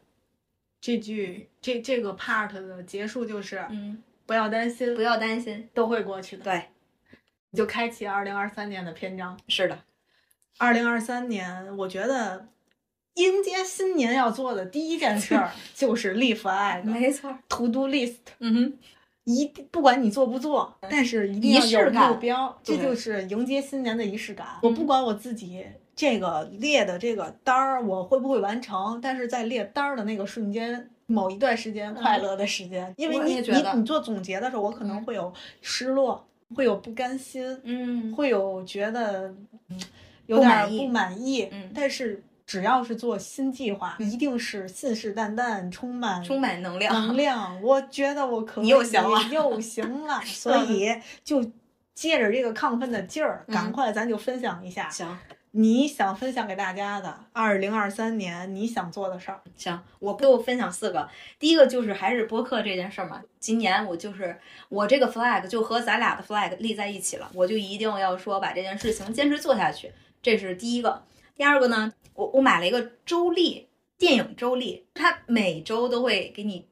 这句这这个 part 的结束就是嗯，不要担心，不要担心，都会过去的。对，你就开启二零二三年的篇章。是的，二零二三年，我觉得迎接新年要做的第一件事儿 [LAUGHS] 就是立 flag、没错，to do list。嗯哼，一定不管你做不做，但是一定要有目标，这就是迎接新年的仪式感。嗯我不管我自己这个列的这个单儿我会不会完成，但是在列单儿的那个瞬间，某一段时间快乐的时间，因为你你你做总结的时候，我可能嗯会有失落，会有不甘心，嗯，会有觉得嗯有点儿不满意不满意，嗯但是。只要是做新计划，一定是信誓旦旦、充满充满能量，能量，我觉得我可以你又行了又行了，所以就借着这个亢奋的劲儿，嗯赶快咱就分享一下行你想分享给大家的二零二三年你想做的事儿。行，我给我分享四个。第一个就是还是播客这件事儿嘛，今年我就是我这个 flag 就和咱俩的 flag 立在一起了，我就一定要说把这件事情坚持做下去，这是第一个。第二个呢，我我买了一个周历，电影周历，它每周都会给你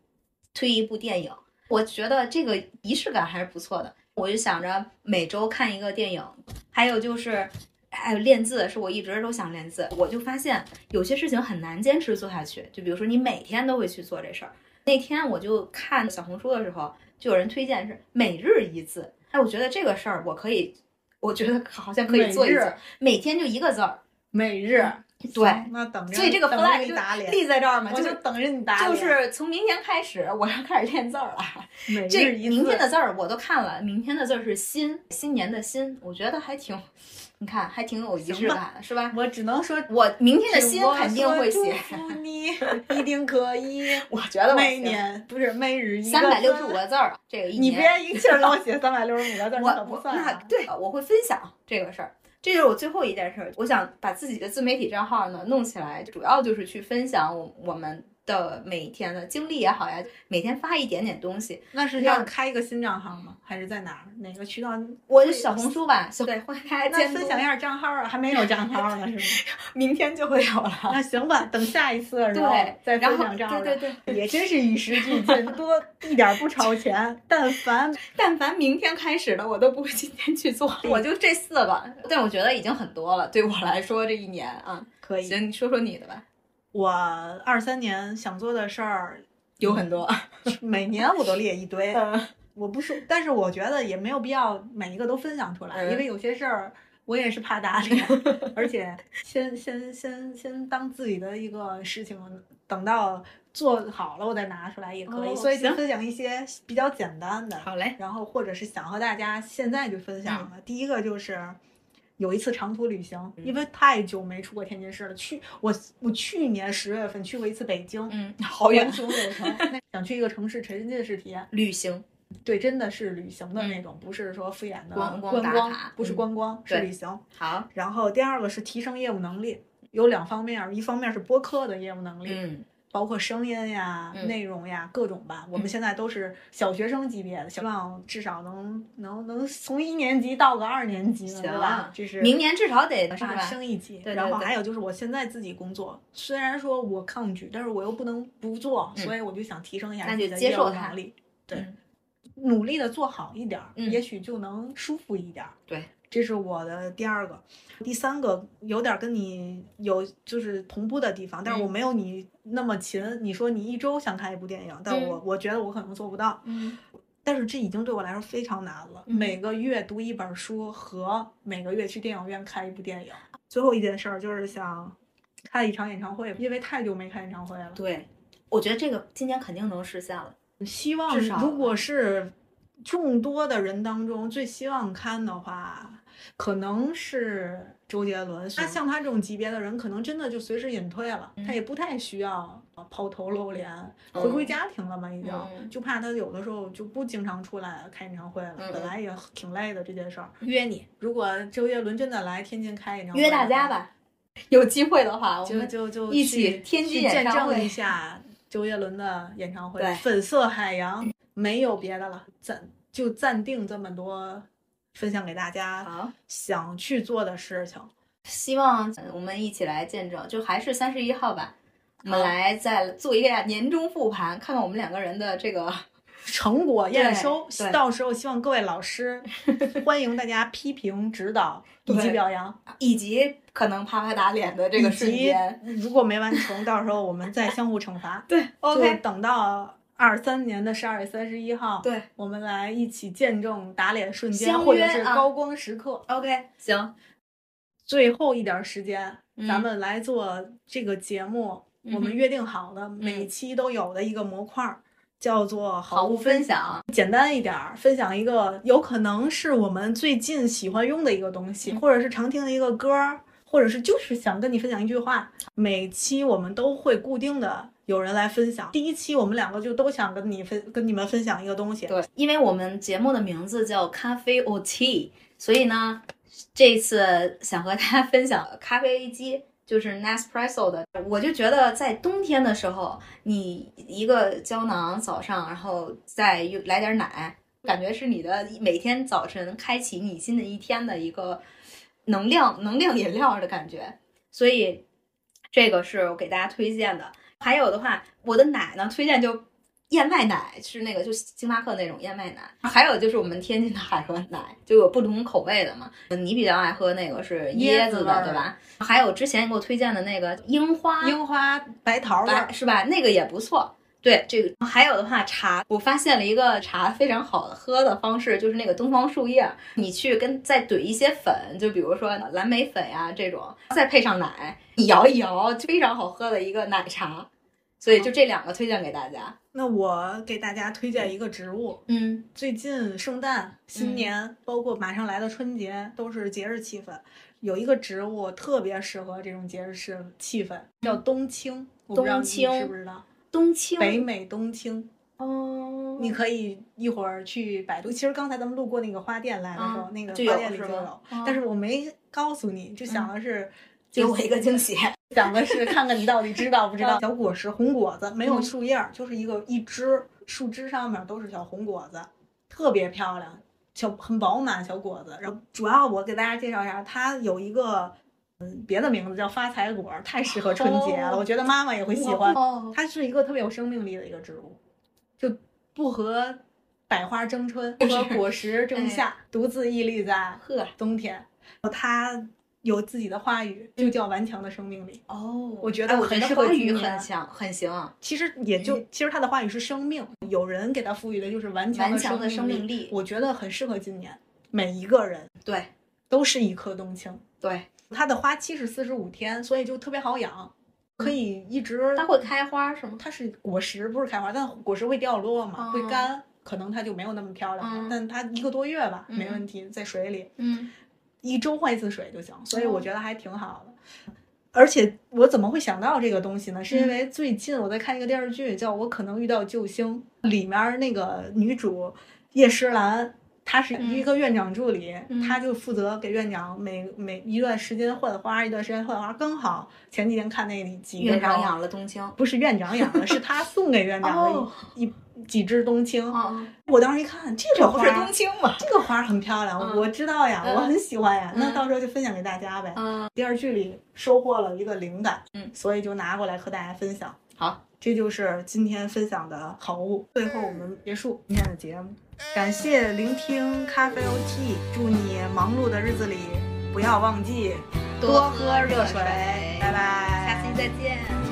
推一部电影，我觉得这个仪式感还是不错的。我就想着每周看一个电影，还有就是。还有练字，是我一直都想练字。我就发现有些事情很难坚持做下去，就比如说你每天都会去做这事儿。那天我就看小红书的时候，就有人推荐是每日一字。哎，我觉得这个事儿我可以，我觉得好像可以做一次每，每天就一个字儿。每日，对那等着，所以这个 flag 就立在这儿嘛，我就就是等着你打就。是从明天开始，我要开始练字儿了。每这明天的字儿我都看了，明天的字儿是新，新年的新，我觉得还挺，你看还挺有仪式感的，是吧？我只能说，我明天的新肯定会说写，祝福你 [LAUGHS] 一定可以。我觉得我每年不是每日一三百六十五个字儿，这个一你。别一气儿给我写三百六十五个字儿，我那不我算啊。那对，我会分享这个事儿，这就是我最后一件事儿。我想把自己的自媒体账号呢弄起来，主要就是去分享我我们的每天的经历也好呀，每天发一点点东西。那是要开一个新账号吗？还是在哪儿？哪个渠道？我就小红书吧，小对，欢迎大家那分享一下账号啊，还没有账号呢，是吗？[LAUGHS] 明天就会有了。[LAUGHS] 那行吧，等下一次对再分享账号。对对对，也真是与时俱进，多 [LAUGHS] 一点不超前。但凡但凡明天开始的，我都不会今天去做，我就这四个。但我觉得已经很多了，对我来说这一年啊。可以，行，你说说你的吧，我二三年想做的事儿，有很多。每年我都列一堆。嗯我不说，但是我觉得也没有必要每一个都分享出来，嗯因为有些事儿我也是怕打脸，[LAUGHS] 而且先先先先当自己的一个事情，等到做好了我再拿出来也可以。哦所以就分享一些比较简单的，好嘞，然后或者是想和大家现在就分享嗯的。第一个就是。有一次长途旅行，嗯因为太久没出过天津市了。去我我去年十月份去过一次北京，嗯，好远环。球影城，[LAUGHS] 那想去一个城市沉浸式体验。旅行，对，真的是旅行的那种，不是说敷衍的观光观光打卡不是嗯观光，是旅行。好，然后第二个是提升业务能力，有两方面，一方面是播客的业务能力，嗯包括声音呀、嗯内容呀各种吧。我们现在都是小学生级别的，希望至少能能能从一年级到个二年级呢，对吧？这是明年至少得是啊，吧？升一级。对对然后还有就是我现在自己工作，虽然说我抗拒，但是我又不能不做，嗯所以我就想提升一下自己的业务接受能力。对嗯努力的做好一点儿，嗯也许就能舒服一点儿。对，这是我的第二个，第三个有点跟你有就是同步的地方，但是我嗯没有你那么勤。你说你一周想看一部电影，但我、我觉得我可能做不到。嗯但是这已经对我来说非常难了。嗯每个月读一本书和每个月去电影院看一部电影。最后一件事儿就是想看一场演唱会，因为太久没看演唱会了。对，我觉得这个今年肯定能实现了。希望如果是众多的人当中最希望看的话，可能是周杰伦。那像他这种级别的人，可能真的就随时隐退了，他也不太需要抛头露脸，嗯回归家庭了嘛，已经、嗯。就怕他有的时候就不经常出来开演唱会了，嗯本来也挺累的这件事儿。约你，如果周杰伦真的来天津开演唱会，约大家，吧，有机会的话，我就们就就一起去天津去演唱会见证一下周杰伦的演唱会对，粉色海洋没有别的了，暂就暂定这么多，分享给大家好。想去做的事情。希望呃我们一起来见证，就还是三十一号吧，我们来再做一个年终复盘，看看我们两个人的这个 [LAUGHS] 成果验收，到时候希望各位老师 [LAUGHS] 欢迎大家批评指导 [LAUGHS] 以及表扬，以及可能啪啪打脸的这个以瞬间。如果没完成，到时候我们再相互惩罚。对，OK，等到二三年的十二月三十一号，对。我们来一起见证打脸瞬间，相或者是高光时刻。，OK，行，最后一点时间，嗯。咱们来做这个节目，嗯我们约定好的每期都有的一个模块儿，叫做好物物分享。简单一点儿，分享一个有可能是我们最近喜欢用的一个东西，或者是常听的一个歌儿，或者是就是想跟你分享一句话。每期我们都会固定的有人来分享。第一期我们两个就都想跟你分跟你们分享一个东西，对，因为我们节目的名字叫咖啡 or tea，所以呢，这次想和大家分享咖啡机，就是 Nespresso 的。我就觉得在冬天的时候，你一个胶囊早上，然后再又来点奶，感觉是你的每天早晨开启你新的一天的一个能量能量饮料的感觉。所以这个是我给大家推荐的。还有的话，我的奶呢，推荐就燕麦奶，是那个就星巴克那种燕麦奶。还有就是我们天津的海河奶，就有不同口味的嘛。你比较爱喝那个是椰子的，子对吧？还有之前你给我推荐的那个樱花，樱花白桃味是吧？那个也不错。对这个，还有的话，茶我发现了一个茶非常好喝的方式，就是那个东方树叶，你去跟再怼一些粉，就比如说蓝莓粉呀这种，再配上奶，你摇一摇，非常好喝的一个奶茶。所以就这两个推荐给大家。那我给大家推荐一个植物，嗯最近圣诞、新年，包括马上来的春节，都是节日气氛。有一个植物特别适合这种节日是气氛，叫冬青。我不知道你冬青知不知道？冬青北美冬青，哦，你可以一会儿去百度。其实刚才咱们路过那个花店来的时候，嗯那个花店里是就有，嗯但是我没告诉你，就想的是。[LAUGHS] 给我一个惊喜。[LAUGHS] 想的是看看你到底知道不知道。嗯小果实红果子没有嗯树叶儿，就是一个一枝树枝上面都是小红果子，特别漂亮，小很饱满小果子。然后主要我给大家介绍一下，它有一个嗯别的名字叫发财果，太适合春节了，哦我觉得妈妈也会喜欢。哦，它是一个特别有生命力的一个植物，就不和百花争春，不和果实争夏，独自屹立在呵，冬天。它有自己的花语，就叫顽强的生命力。哦，我觉得很适合觉得花语今年很强，很行。其实也就，其实它的话语是生命，有人给它赋予的就是顽强的生命生命力我觉得很适合今年，每一个人对都是一颗冬青。对，它的花期是四十五天，所以就特别好养，可以一直。它会开花是吗？它是果实，不是开花，但果实会掉落嘛，哦会干，可能它就没有那么漂亮但它一个多月吧，嗯没问题，在水里嗯，一周换一次水就行，所以哦我觉得还挺好的。而且我怎么会想到这个东西呢？是因嗯为最近我在看一个电视剧，叫《我可能遇到救星》，里面那个女主叶诗兰，她是一个院长助理，嗯她就负责给院长每每一段时间换花，一段时间换花。刚好前几天看那里几个院长养了冬青。不是院长养的，是他送给院长的哦一、一几枝冬青。哦，我当时一看，这个花这不是冬青吗？这个花很漂亮，嗯我知道呀，嗯我很喜欢呀。那嗯到时候就分享给大家呗。嗯，电视剧里收获了一个灵感，嗯，所以就拿过来和大家分享。好，这就是今天分享的好物。最后我们结束今天的节目，感谢聆听咖啡 OT，祝你忙碌的日子里不要忘记多喝热水。拜拜，下期再见。